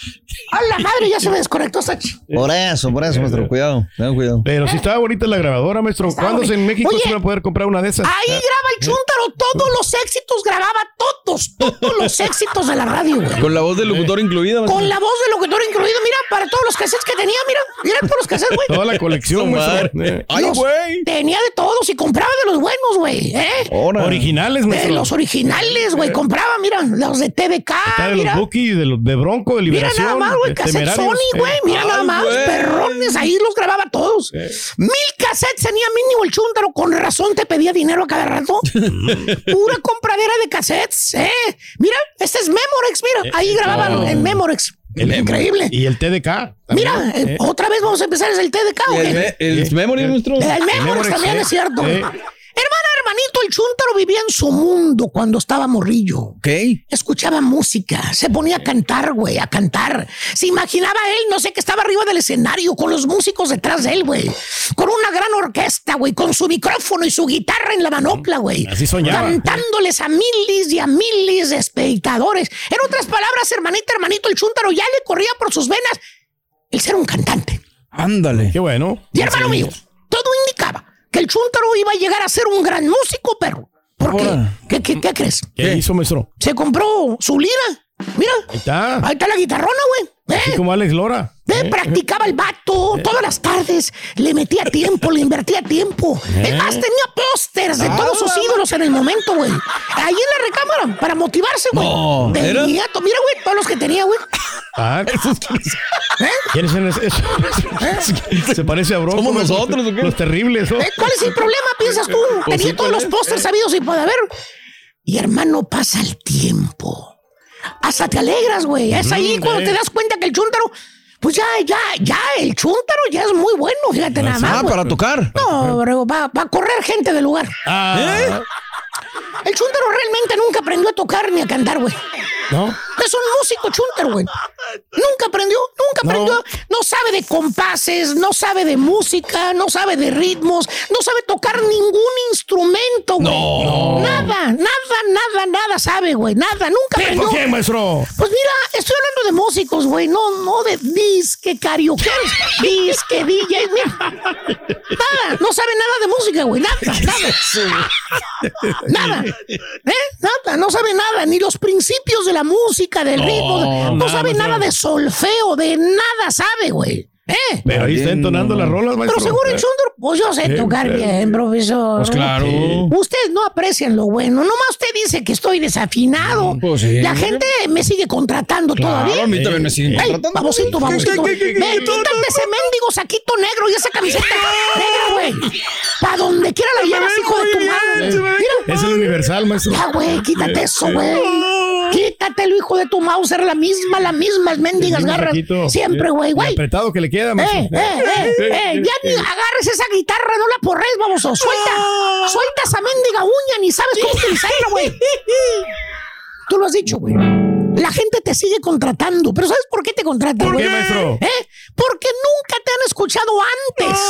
A la madre, ya se me desconectó esta ch... Por eso, por eso, maestro. Cuidado, ten cuidado. Pero si estaba bonita la grabadora, maestro. ¿Cuándo en México se va a poder comprar una de esas? Ahí graba el Chuntaro todos los éxitos, grababa todos, todos los éxitos de la radio, güey. Con la voz del locutor incluida, maestro. Con la voz del locutor incluida, mira, para todos los cassettes que tenía, mira, mira todos los cassettes, güey. Toda la colección, maestro. Ay, güey. Tenía de todos y compraba de los buenos, güey, ¿eh? Originales, maestro. De los originales, güey. Compraba, mira, los de TVK, Está de mira. los Buki, de los de Bronco, de Mira Liberación. nada más, güey, de cassette. Sony, güey. Mira nada más, güey. perrones. Ahí los grababa todos. Mil cassettes tenía mínimo el chúntaro. Con razón te pedía dinero a cada rato. Pura compradera de cassettes, ¿eh? Mira, este es Memorex, mira. Ahí grababan en Memorex. El- Increíble. Y el TDK. Mira, también, eh, ¿eh? otra vez vamos a empezar, es el TDK, ¿o El, me- el memory, nuestro. El Memorex también eh. es cierto. Eh. Hermana, hermanito, el chúntaro vivía en su mundo cuando estaba morrillo. Ok. Escuchaba música, se ponía a cantar, güey, a cantar. Se imaginaba él, no sé, que estaba arriba del escenario con los músicos detrás de él, güey. Con una gran orquesta, güey, con su micrófono y su guitarra en la manopla, güey. Así soñaba. Cantándoles a miles y a miles de espectadores. En otras palabras, hermanita, hermanito, el chúntaro ya le corría por sus venas el ser un cantante. Ándale. Qué bueno. Y hermano mío, todo indicaba que el chúntaro iba a llegar a ser un gran músico, perro. ¿Por qué? Ahora. ¿Qué, qué, qué crees? ¿Qué hizo, maestro? Se compró su lira. Mira, Ahí está. ahí está la guitarrona, güey. Así ¿Eh? como Alex Lora. Eh, practicaba el vato todas las tardes, le metía tiempo, le invertía tiempo. Es más, tenía pósters de todos sus ídolos en el momento, güey. Ahí en la recámara, para motivarse, güey. No, Tenía Mira, güey, todos los que tenía, güey. Ah, ¿Eh? ¿Quiénes son esos? Se parece a Bronco. ¿Somos nosotros o qué? Los terribles. ¿no? ¿Eh? ¿Cuál es el problema, piensas tú? Pues Tenía sí, todos tal los vez. pósters sabidos y puede haber. Y hermano, pasa el tiempo. Hasta te alegras, güey. Es ahí Mm, cuando eh. te das cuenta que el chúntaro, pues ya, ya, ya, el chúntaro ya es muy bueno, fíjate nada más. Ah, para tocar. No, pero va, va a correr gente del lugar. Ah, El chúntaro realmente nunca aprendió a tocar ni a cantar, güey. ¿no? Es un músico chúntaro, güey. Nunca aprendió, nunca aprendió. No sabe de compases, no sabe de música, no sabe de ritmos, no sabe tocar ningún instrumento, güey. No. Nada, nada, nada, nada sabe, güey. Nada, nunca aprendió. ¿Por qué, maestro? Pues mira, estoy hablando de músicos, güey, no, no de disque karaoke, disque DJ, mira. Nada, no sabe nada de música, güey, nada, nada. Nada, ¿eh? Nada, no sabe nada, ni los principios de la música, del ritmo, no, nada, sabe nada de solfeo, de nada sabe, güey. ¿Eh? Pero ahí está entonando las rolas, maestro. Pero seguro Chundro, pues yo sé tocar bien, profesor. Pues claro. Ustedes no aprecian lo bueno. Nomás usted dice que estoy desafinado. Pues sí. La gente me sigue contratando Claro, todavía. a mí también me siguen Ey, contratando. babosito, babosito. ¿Qué, qué, qué, Ven, quítate ese mendigo saquito negro y esa camiseta negra, güey. Para donde quiera la llevas, hijo de tu madre. Mira. Es el universal, maestro. Ya, güey, quítate eso, güey. Quítatelo, hijo de tu Mauser, la misma, la misma, mendigas garras. Siempre, güey, El güey. apretado que le queda, Eh, eh, eh, eh, ya ni agarres esa guitarra, no la porres, vamos, suelta, suelta esa mendiga uña, ni sabes cómo utilizarla, güey. Tú lo has dicho, güey. La gente te sigue contratando, pero ¿sabes por qué te contratan? ¿Por güey? qué, maestro? ¿Eh? Porque nunca te han escuchado antes.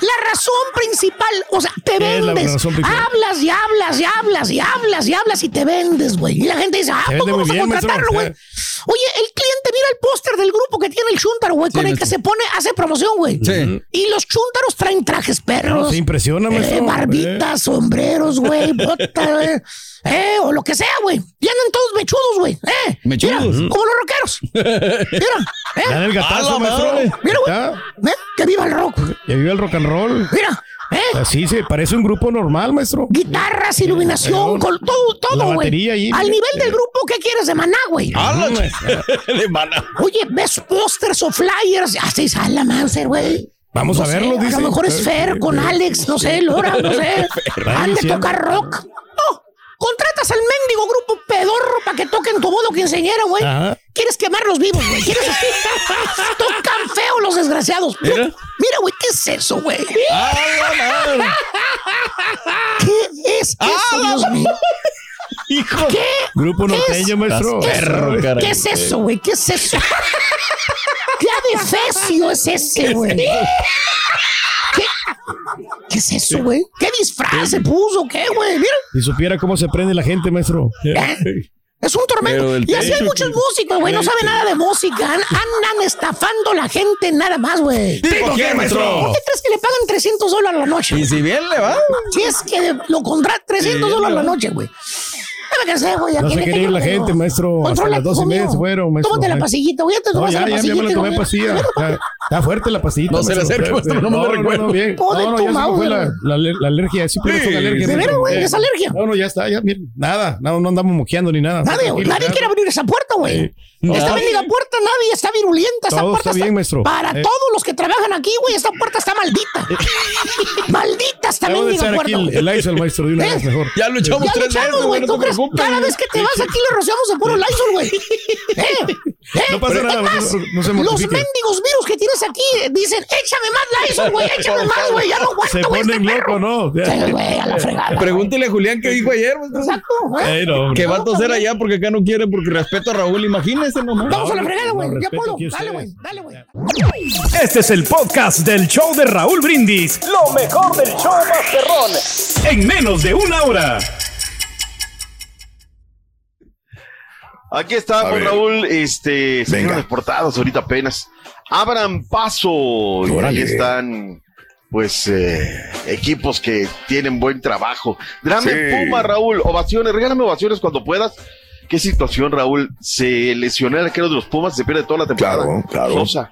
La razón principal, o sea, te ¿Qué es la vendes. Hablas y hablas y hablas y hablas y hablas y te vendes, güey. Y la gente dice, ah, pues vamos a contratarlo, güey. Oye, el cliente mira el póster del grupo que tiene el chúntaro, güey, con el que se pone, hace promoción, güey. Sí. Y los chúntaros traen trajes perros. No, se impresiona, eh, barbitas, sombreros, güey, bota, güey. Eh, o lo que sea, güey. Y andan todos mechudos, güey. Eh. Mechudos. Mira, como los rockeros. Mira, eh. Dan el gatazo, ¡A la maestro. Mira, güey. Eh, Que viva el rock. que vive el rock and roll. Mira, eh. Así se parece un grupo normal, maestro. Guitarras, iluminación, con todo, todo, güey. Al mira. nivel del grupo, ¿qué quieres de maná, güey? ¡Hala! De mala. Oye, ¿ves pósters o flyers? Así sale la Manser, güey. Vamos No a sé, verlo, A dice. lo mejor es Fer con Alex, no sé, Lora, no sé. Han de tocar rock. Contratas al mendigo grupo pedorro para que toquen tu modo quinceañera, güey. Ajá. Quieres quemarlos vivos, güey. Quieres. Tocan feo los desgraciados. Mira. Mira, güey, ¿qué es eso, güey? ¿Qué es eso, Dios mío? Hijo. ¿Qué? Grupo ¿Qué norteño, es maestro. ¿Qué es eso, güey? ¿Qué es eso? ¿Qué adefesio es ese, güey? ¿Qué? ¿Qué es eso, güey? ¿Qué disfraz se puso? ¿Qué, güey? Mira, Si supiera cómo se prende la gente, maestro. es un tormento. Y así hay muchos músicos, güey. No saben nada de música. An- Andan estafando la gente nada más, güey. ¿Tipo qué, ¿Por maestro? qué crees que le pagan 300 dólares a la noche? Y si bien le va. Si es que lo contrata 300 dólares a la noche, güey. Ya me cansé, güey. No se quiere ir la gente, maestro. Hasta las dos y media se fueron, maestro. Tómate la Ay. pastillita, güey. No, ya, la ya, ya me lo tomé. Mira, Está, fuerte la pastillita. No se le acerque, maestro, no me no, recuerde. no, No, ya se me fue la, la, aler- la alergia. Sí, pero fue la alergia. ¿De veras, güey? ¿Es alergia? No, no, ya está. Ya, mira, nada. No, andamos moqueando ni nada. Nadie, Nadie quiere abrir esa puerta, güey. Esta Nadie. bendiga puerta, nadie está virulenta. Esa Todo puerta está bien, maestro. Para Eh. todos los que trabajan aquí, güey, esta puerta está maldita. maldita esta Debo bendiga echar aquí puerta, el, güey. el Lysol, maestro, de una ¿Eh? vez mejor. Ya lo echamos Ya tres veces, güey. no ¿Tú te crees? Cada vez que te vas aquí le rociamos de puro Lysol, güey. ¿Eh? ¿Eh? No pasa Pero nada, además, no- no se Los mendigos virus que tienes aquí eh, dicen, échame más Lysol, güey, échame más, güey. Ya no aguanto, Se güey, este ponen perro. locos, ¿no? Sí, güey, a la fregada. Pregúntele a Julián qué dijo ayer. maestro. Exacto, ¿eh? Que va a toser allá porque acá no quiere, porque respeto a Raúl. Imagínese nomás. Vamos a la fregada, güey. no, Ya a Dale, güey. Dale, güey. Este es el podcast del show de Raúl Brindis. Lo mejor del show Masterrón. En menos de una hora. Aquí está, Juan Raúl, este, salieron las portadas ahorita apenas. Abran paso. Y ahí Órale. están, pues, eh, equipos que tienen buen trabajo. Drame Sí. Puma, Raúl, ovaciones, regálame ovaciones cuando puedas. ¿Qué situación, Raúl? Se lesionó el arquero de los Pumas, se pierde toda la temporada. Claro, claro. Sosa.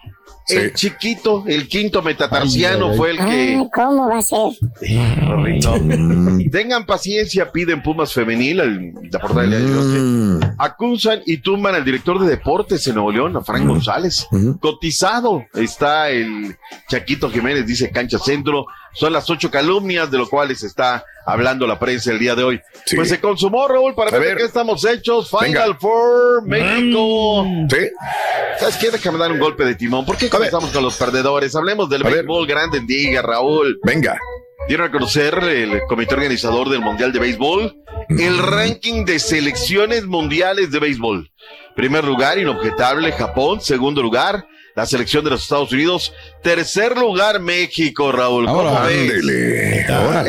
Sí. El chiquito, el quinto metatarsiano Ay, ay, ay. fue el que... Ay, ¿cómo va a ser? Rorrito. Tengan paciencia, piden Pumas Femenil, el- la portada de. Mm. Acusan y tumban al director de deportes en Nuevo León, a Frank González. Cotizado está el Chaquito Jiménez, dice Cancha Centro. Son las ocho calumnias de lo cuales está hablando la prensa el día de hoy. Sí. Pues se consumó, Raúl, para ver qué estamos hechos. Final Venga. Mm. Four, México. Sí. ¿Sabes qué? Déjame dar un golpe de timón. ¿Por qué comenzamos con los perdedores? Hablemos del béisbol grande en Liga, Raúl. Venga. Dieron a conocer el comité organizador del Mundial de Béisbol el ranking de selecciones mundiales de béisbol. Primer lugar, inobjetable, Japón. Segundo lugar, la selección de los Estados Unidos. Tercer lugar, México, Raúl. ¿Cómo Ahora? Ándele.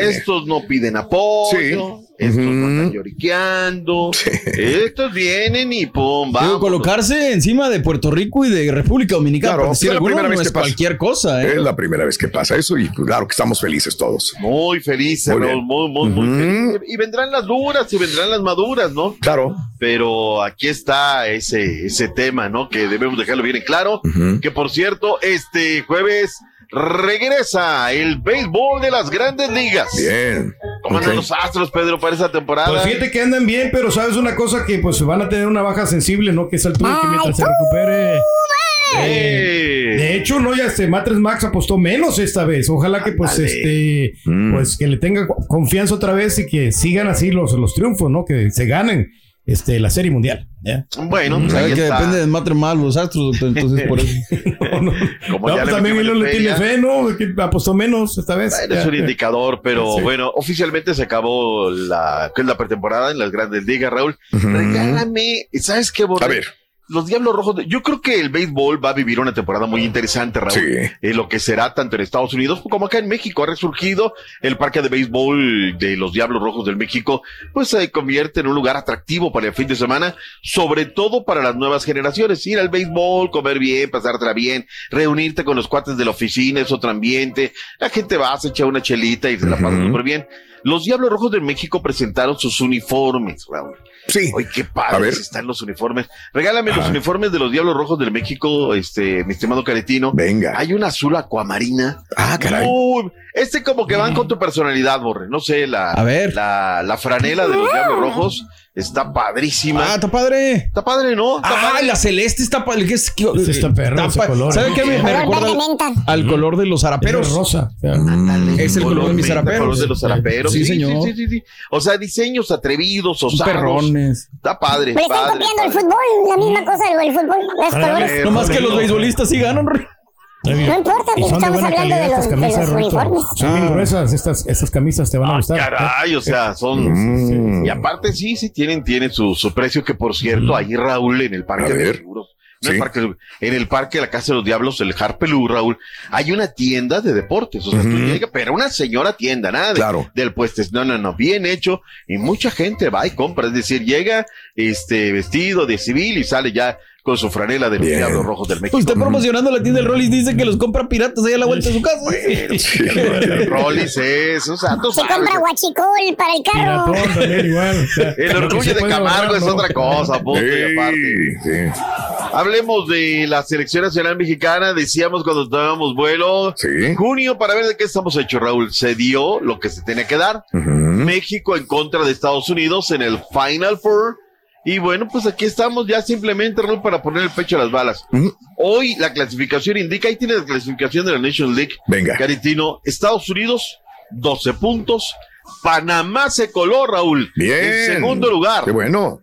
Estos no piden apoyo. Sí. Estos no Ujú. están lloriqueando. Estos vienen y pum, vamos. colocarse encima de Puerto Rico y de República Dominicana, Claro, es la alguno, primera no vez es que pasa. cualquier cosa, ¿eh? Es la primera vez que pasa eso y claro que estamos felices todos. Muy felices, Muy bien. muy, muy, felices. Y vendrán las duras y vendrán las maduras, ¿no? Claro. Pero aquí está ese, ese tema, ¿no? Que debemos dejarlo bien en claro. Que por cierto, este jueves regresa el béisbol de las grandes ligas. Bien. ¿Cómo andan Ok. los astros, Pedro, para esa temporada? Pues fíjate que andan bien, pero sabes una cosa que pues van a tener una baja sensible, ¿no? Que es altura y que mientras se recupere. eh, de hecho, no, ya este Matres Max apostó menos esta vez. Ojalá que pues este Mm. pues que le tenga confianza otra vez y que sigan así los, los triunfos, ¿no? Que se ganen este la serie mundial. ¿ya? Bueno, pues Sabe ahí que está. depende de matre más los astros, doctor, entonces por eso. Como No, ya pues también él no le tiene fe, ¿no? Que apostó menos esta vez. Bueno, es un indicador, pero Sí. bueno, oficialmente se acabó la, ¿qué es la pretemporada en las grandes ligas, Raúl. Regálame, ¿sabes qué, Borre? A ver. Los Diablos Rojos, de- yo creo que el béisbol va a vivir una temporada muy interesante, Raúl. Eh, lo que será tanto en Estados Unidos como acá en México. Ha resurgido el parque de béisbol de los Diablos Rojos del México, pues se convierte en un lugar atractivo para el fin de semana, sobre todo para las nuevas generaciones. Ir al béisbol, comer bien, pasártela bien, reunirte con los cuates de la oficina, es otro ambiente. La gente va, se echa una chelita y se la pasa súper bien. Los Diablos Rojos de México presentaron sus uniformes, Raúl. Sí. Oye, qué padres están los uniformes. Regálame los uniformes de los Diablos Rojos del México, este, mi estimado Caretino. Venga. Hay un azul acuamarina. Ah, caray. Uy, este como que van con tu personalidad, Borre. No sé, la, A ver. la, la franela de los Diablos Rojos está padrísima. Ah, está padre. Está padre, ¿no? Está Ah, padre. la celeste está padre. ¿Qué es? ¿Qué- Ese está perro, ese pa- color. ¿Sabe qué? Me, me recuerda al, al color de los zaraperos. Es rosa. Es el color de mis menta, zaraperos. color de los zaraperos. Sí, señor. Sí, sí, sí, sí. O sea, diseños atrevidos, osados. Perrones. Está padre, Pero están padre. copiando el fútbol, la misma cosa del fútbol. Los colores. Eh, Nomás que los beisbolistas sí ganan. No importa, Y son de estamos hablando calidad de los, de uniformes. Son bien gruesas, estas, estas camisas te van a Ah, gustar. caray, o sea, son. Y aparte, sí, sí, tienen, tienen su, su precio, que por cierto, ahí Raúl, en el Parque de. Seguros. no Sí. el parque, en el parque de la Casa de los Diablos, el Harpelú, Raúl, hay una tienda de deportes. O sea, tú llegas, pero una señora tienda, nada de- Claro. del puesto. No, no, no, bien hecho. Y mucha gente va y compra. Es decir, llega este vestido de civil y sale ya con su franela de los Bien. Diablos Rojos del México. Usted promocionando la tienda del Rollis dice que los compra piratas ahí a la vuelta de su casa. El Rollis es, o sea, tú Se sabes. compra guachicol para el carro. Piratón también igual. o sea, El orgullo de Camargo ahorrar, es otra cosa, punto y aparte. Sí, sí. Hablemos de la selección nacional mexicana. Decíamos cuando tomábamos vuelo. Sí. Junio, para ver de qué estamos hechos, Raúl. Se dio lo que se tenía que dar. México en contra de Estados Unidos en el Final Four. Y bueno, pues aquí estamos ya simplemente, Raúl, para poner el pecho a las balas. Hoy la clasificación indica, ahí tiene la clasificación de la National League. Venga. Caritino, Estados Unidos, 12 puntos. Panamá se coló, Raúl. Bien. En segundo lugar. Qué bueno.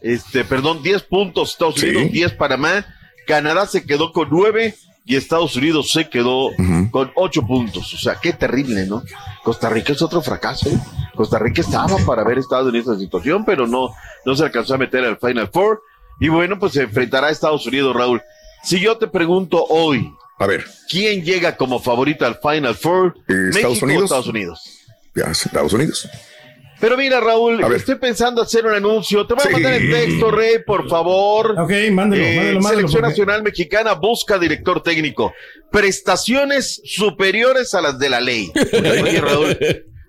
Este, perdón, 10 puntos Estados Sí. Unidos, 10 Panamá. Canadá se quedó con 9 y Estados Unidos se quedó con 8 puntos. O sea, qué terrible, ¿no? Costa Rica es otro fracaso. ¿eh? Costa Rica estaba para haber estado en esta situación, pero no, no se alcanzó a meter al Final Four. Y bueno, pues se enfrentará a Estados Unidos, Raúl. Si yo te pregunto hoy, A ver, ¿quién llega como favorito al Final Four? Eh, ¿Estados ¿México o Unidos? Estados Unidos? ya, Estados Unidos. Pero mira, Raúl, estoy pensando hacer un anuncio. Te voy a Sí. mandar el texto, Rey, por favor. Ok, mándelo, Eh, mándelo, mándelo. Selección porque- Nacional Mexicana busca director técnico. Prestaciones superiores a las de la ley. Oye, Raúl.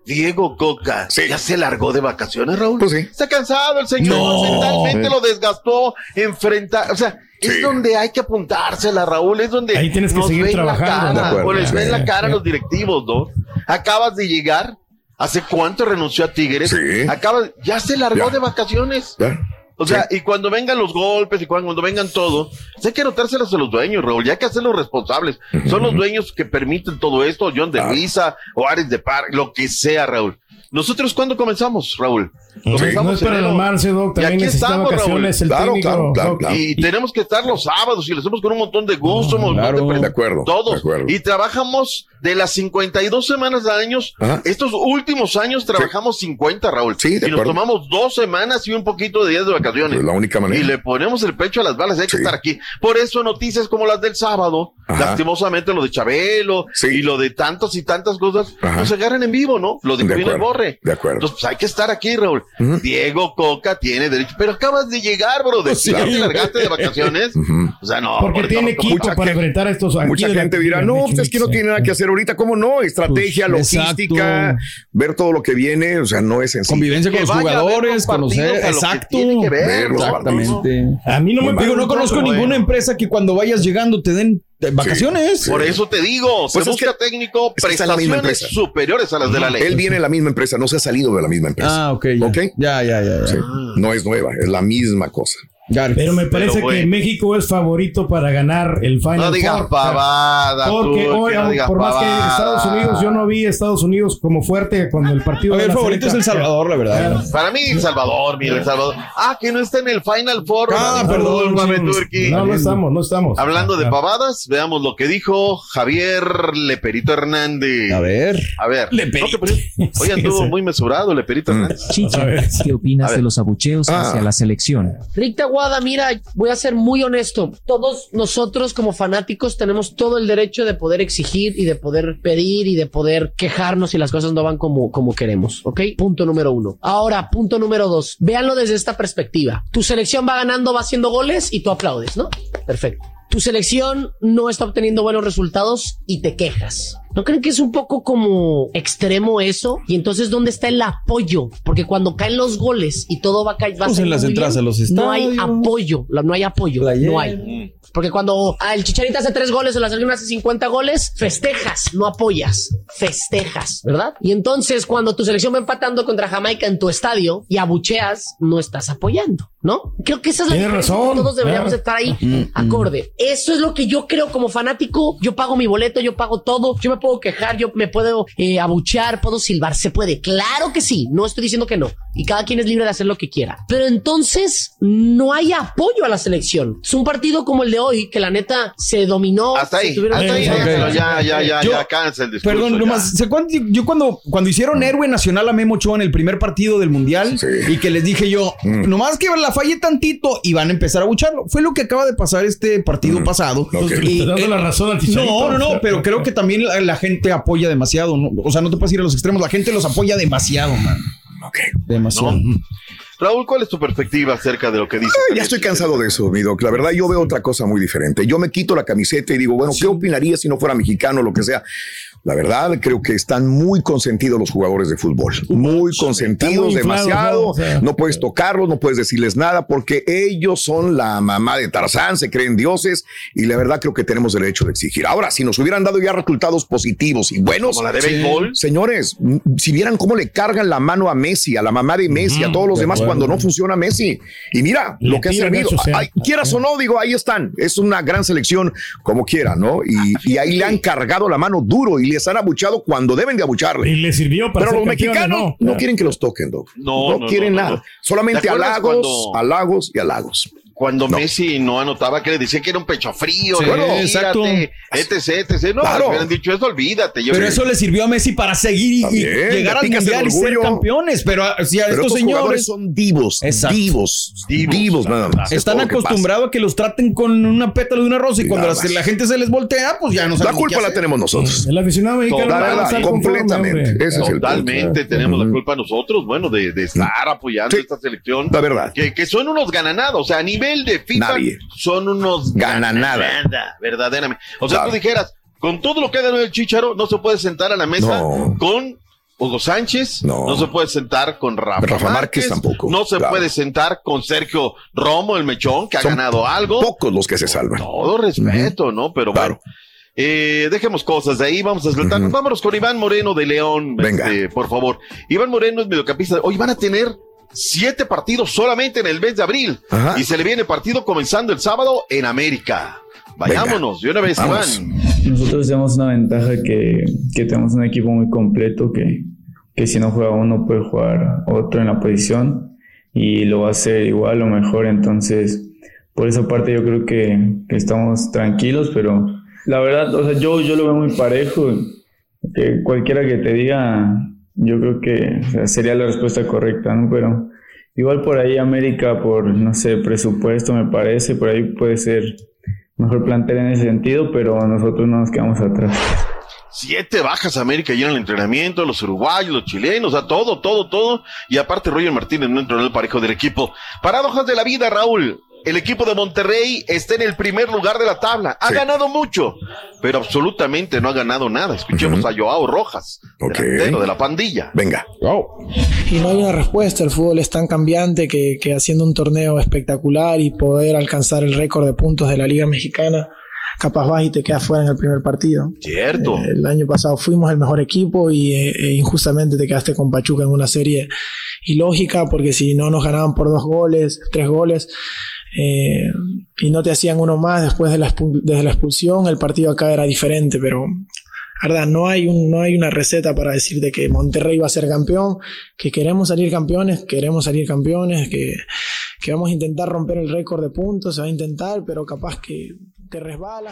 Diego Coca, Sí. ¿ya se largó de vacaciones, Raúl? Pues sí. Está cansado el señor, No. mentalmente lo desgastó, enfrentar, o sea, es Sí. donde hay que apuntársela, Raúl, es donde Ahí tienes que nos seguir ven trabajando, la cara, acuerdo. les ven la cara a los directivos, ¿no? Acabas de llegar, ¿hace cuánto renunció a Tigres? Sí. Acabas, ya se largó Ya. de vacaciones. Ya. O sea, y cuando vengan los golpes y cuando, cuando vengan todo, pues hay que notárselos a los dueños, Raúl, ya hay que hacerlos responsables. Son los dueños que permiten todo esto, John de. Luisa o Ares de Par, lo que sea, Raúl. Nosotros, ¿cuándo comenzamos, Raúl? No es para alarmarse, Doc. También necesita vacaciones el Claro, técnico. claro, claro, Doc. claro. Y tenemos que estar los sábados y lo hacemos con un montón de gusto, un montón claro. de acuerdo, Todos. de acuerdo. Y trabajamos de las 52 semanas de años. Ajá. Estos últimos años trabajamos 50, Raúl. Sí, de y nos acuerdo. tomamos dos semanas y un poquito de días de vacaciones. Es la única manera. Y le ponemos el pecho a las balas, hay que Sí. estar aquí. Por eso noticias como las del sábado, Ajá. lastimosamente lo de Chabelo Sí. y lo de tantas y tantas cosas, Ajá. no se agarran en vivo, ¿no? Lo de De borre. de acuerdo. Entonces, pues, hay que estar aquí, Raúl. Diego Coca tiene derecho, pero acabas de llegar, bro. De Sí. ya te largaste de vacaciones. O sea, no. Porque por- tiene equipo mucha para gente- enfrentar a estos. Mucha gente dirá, no, pues es que no tiene nada eh". que hacer ahorita. ¿Cómo no? Estrategia, Pues, logística, exacto. ver todo lo que viene, o sea, no es sencillo. Convivencia con Que los jugadores, los conocer. que Exacto. tiene que ver, Exactamente. A mí no me Digo, no conozco ninguna empresa que cuando vayas llegando te den vacaciones. Por eso te digo, Pues se busca que- técnico, prestaciones empresa. superiores a las de la ley. Él viene de la misma empresa, no se ha salido de la misma empresa. Ah, ok. Ya. ¿Ok? Ya, ya, ya. ya. Sí. No es nueva, es la misma cosa. Pero me parece Pero, que México es favorito para ganar el Final No digas Four. pavada, Porque tú, hoy, no digas por más que. Estados Unidos, yo no vi a Estados Unidos como fuerte cuando el partido. De el favorito es El Salvador, la verdad. Para mí, El Salvador, mira, El Salvador. Ah, que no está en el Final Four. Ah, No, perdón, sí. Turki. No, no estamos, no estamos. Hablando de Ah, pavadas, veamos lo que dijo Javier Leperito Hernández. A ver. A ver. Leperito. No, Hoy anduvo muy mesurado Leperito Hernández. A ver. ¿qué opinas de los abucheos Ah. hacia la selección? Voy Aguada, mira, voy a ser muy honesto. Todos nosotros como fanáticos tenemos todo el derecho de poder exigir y de poder pedir y de poder quejarnos si las cosas no van como, como queremos, ¿ok? Punto número uno. Ahora, punto número dos. Véanlo desde esta perspectiva. Tu selección va ganando, va haciendo goles y tú aplaudes, ¿no? Perfecto. Tu selección no está obteniendo buenos resultados y te quejas. ¿No creen que es un poco como extremo eso? Y entonces, ¿dónde está el apoyo? Porque cuando caen los goles y todo va a caer, va a Pues en las entradas a los No hay estadios. apoyo, no hay apoyo, no hay. Porque cuando ah, el Chicharito hace tres goles o la selección hace 50 goles, festejas, no apoyas, festejas, ¿verdad? Y entonces, cuando tu selección va empatando contra Jamaica en tu estadio y abucheas, no estás apoyando, ¿no? Creo que esa es la Tienes diferencia que razón, Todos deberíamos claro. estar ahí Mm, acorde. Eso es lo que yo creo como fanático. Yo pago mi boleto, yo pago todo. Yo me puedo quejar, yo me puedo eh, abuchear, puedo silbar. Se puede. Claro que sí. No estoy diciendo que no. Y cada quien es libre de hacer lo que quiera. Pero entonces no hay apoyo a la selección. Es un partido como el de hoy que la neta se dominó. Hasta ahí, se tuvieron- hasta ahí, sí. ya, ya, ya, Yo- ya, cansa el discurso. Perdón, nomás. Yo cuando, cuando hicieron héroe nacional a Memo Ochoa en el primer partido del Mundial y que les dije yo, nomás que la falle tantito y van a empezar a bucharlo. Fue lo que acaba de pasar este partido pasado. Dando la razón al Chicharito. No, no, no, pero creo que también la, la gente apoya demasiado. ¿no? O sea, no te puedes ir a los extremos. La gente los apoya demasiado, man. Ok. Demasiado. Raúl, ¿cuál es tu perspectiva acerca de lo que dice? Ay, ya estoy cansado de eso, mi doc. La verdad, yo veo otra cosa muy diferente. Yo me quito la camiseta y digo, bueno, ¿qué opinaría si no fuera mexicano o lo que sea? La verdad, creo que están muy consentidos los jugadores de fútbol. Muy consentidos, muy demasiado. ¿no? O sea. No puedes tocarlos, no puedes decirles nada porque ellos son la mamá de Tarzán, se creen dioses y la verdad creo que tenemos derecho de exigir. Ahora, si nos hubieran dado ya resultados positivos y buenos, Como la de béisbol. señores, si vieran cómo le cargan la mano a Messi, a la mamá de Messi, a todos los de demás acuerdo. cuando no funciona Messi. Y mira Le lo que ha servido. Ay, quieras o no, digo, ahí están. Es una gran selección como quiera, ¿no? Y, y ahí le han cargado la mano duro y les han abuchado cuando deben de abucharle. Y le sirvió para Pero los mexicanos ¿no? no, quieren que los toquen, Doc. No, no, quieren no, no, nada. no. Solamente ¿Te acuerdas halagos, cuando- halagos y halagos. Cuando No. Messi no anotaba, que le decían que era un pecho frío, Sí, bueno, exacto. etc, etc. No, Claro. hubieran dicho eso, olvídate. Yo Pero eso le sirvió a Messi para seguir y, También, llegar le al el mundial y ser campeones. Pero a- si a Pero estos señores son divos, Exacto. divos, Divos, divos, la nada más. Es están que acostumbrados a que los traten con una pétala de una rosa y cuando la, la gente se les voltea, pues ya no La saben culpa la tenemos nosotros. El aficionado mexicano La conforme, completamente. Ese es el Totalmente punto. tenemos la Ujú. culpa nosotros, bueno, de, de estar apoyando Sí. esta selección. La verdad. Que, que son unos gananados, o sea, a nivel de FIFA Nadie. son unos Gananada. gananada, verdaderamente. O sea, Claro. tú dijeras, con todo lo que ha ganado el Chicharo, no se puede sentar a la mesa No. con Hugo Sánchez, No. no. se puede sentar con Rafa, Rafa Márquez tampoco, no se claro. puede sentar con Sergio Romo, el mechón, que ha Son ganado algo. Pocos los que se salvan. Todo respeto, ¿no? Pero Claro. bueno. Eh, dejemos cosas de ahí, vamos a saltar. Vámonos con Iván Moreno de León, Venga. este, por favor. Iván Moreno es mediocampista. Hoy van a tener siete partidos solamente en el mes de abril. Ajá. Y se le viene partido comenzando el sábado en América. Vayámonos, de una vez, Vamos. Iván. Nosotros tenemos una ventaja que, que tenemos un equipo muy completo que, que si no juega uno puede jugar otro en la posición y lo va a hacer igual o mejor. Entonces, por esa parte yo creo que, que estamos tranquilos, pero la verdad, o sea, yo, yo lo veo muy parejo. Que cualquiera que te diga, yo creo que sería la respuesta correcta, ¿no? Pero igual por ahí América, por, no sé, presupuesto me parece, por ahí puede ser mejor plantel en ese sentido, pero nosotros no nos quedamos atrás. Siete bajas América y en el entrenamiento, los uruguayos, los chilenos, sea, todo, todo, todo. Y aparte Roger Martínez no entró en el parejo del equipo. Paradojas de la vida, Raúl. El equipo de Monterrey está en el primer lugar de la tabla. Ha Sí. ganado mucho, pero absolutamente no ha ganado nada. Escuchemos a Joao Rojas, Ok. delantero de la pandilla. Venga. y no hay una respuesta. El fútbol es tan cambiante que, que haciendo un torneo espectacular y poder alcanzar el récord de puntos de la Liga Mexicana, capaz vas y te quedas fuera en el primer partido. Cierto. Eh, el año pasado fuimos el mejor equipo y eh, eh, injustamente te quedaste con Pachuca en una serie ilógica porque si no nos ganaban por dos goles, tres goles. Eh, y no te hacían uno más después de la, desde la expulsión, el partido acá era diferente, pero verdad, no hay, un, no hay una receta para decir de que Monterrey va a ser campeón, que queremos salir campeones, queremos salir campeones, que, que vamos a intentar romper el récord de puntos, se va a intentar, pero capaz que te resbala.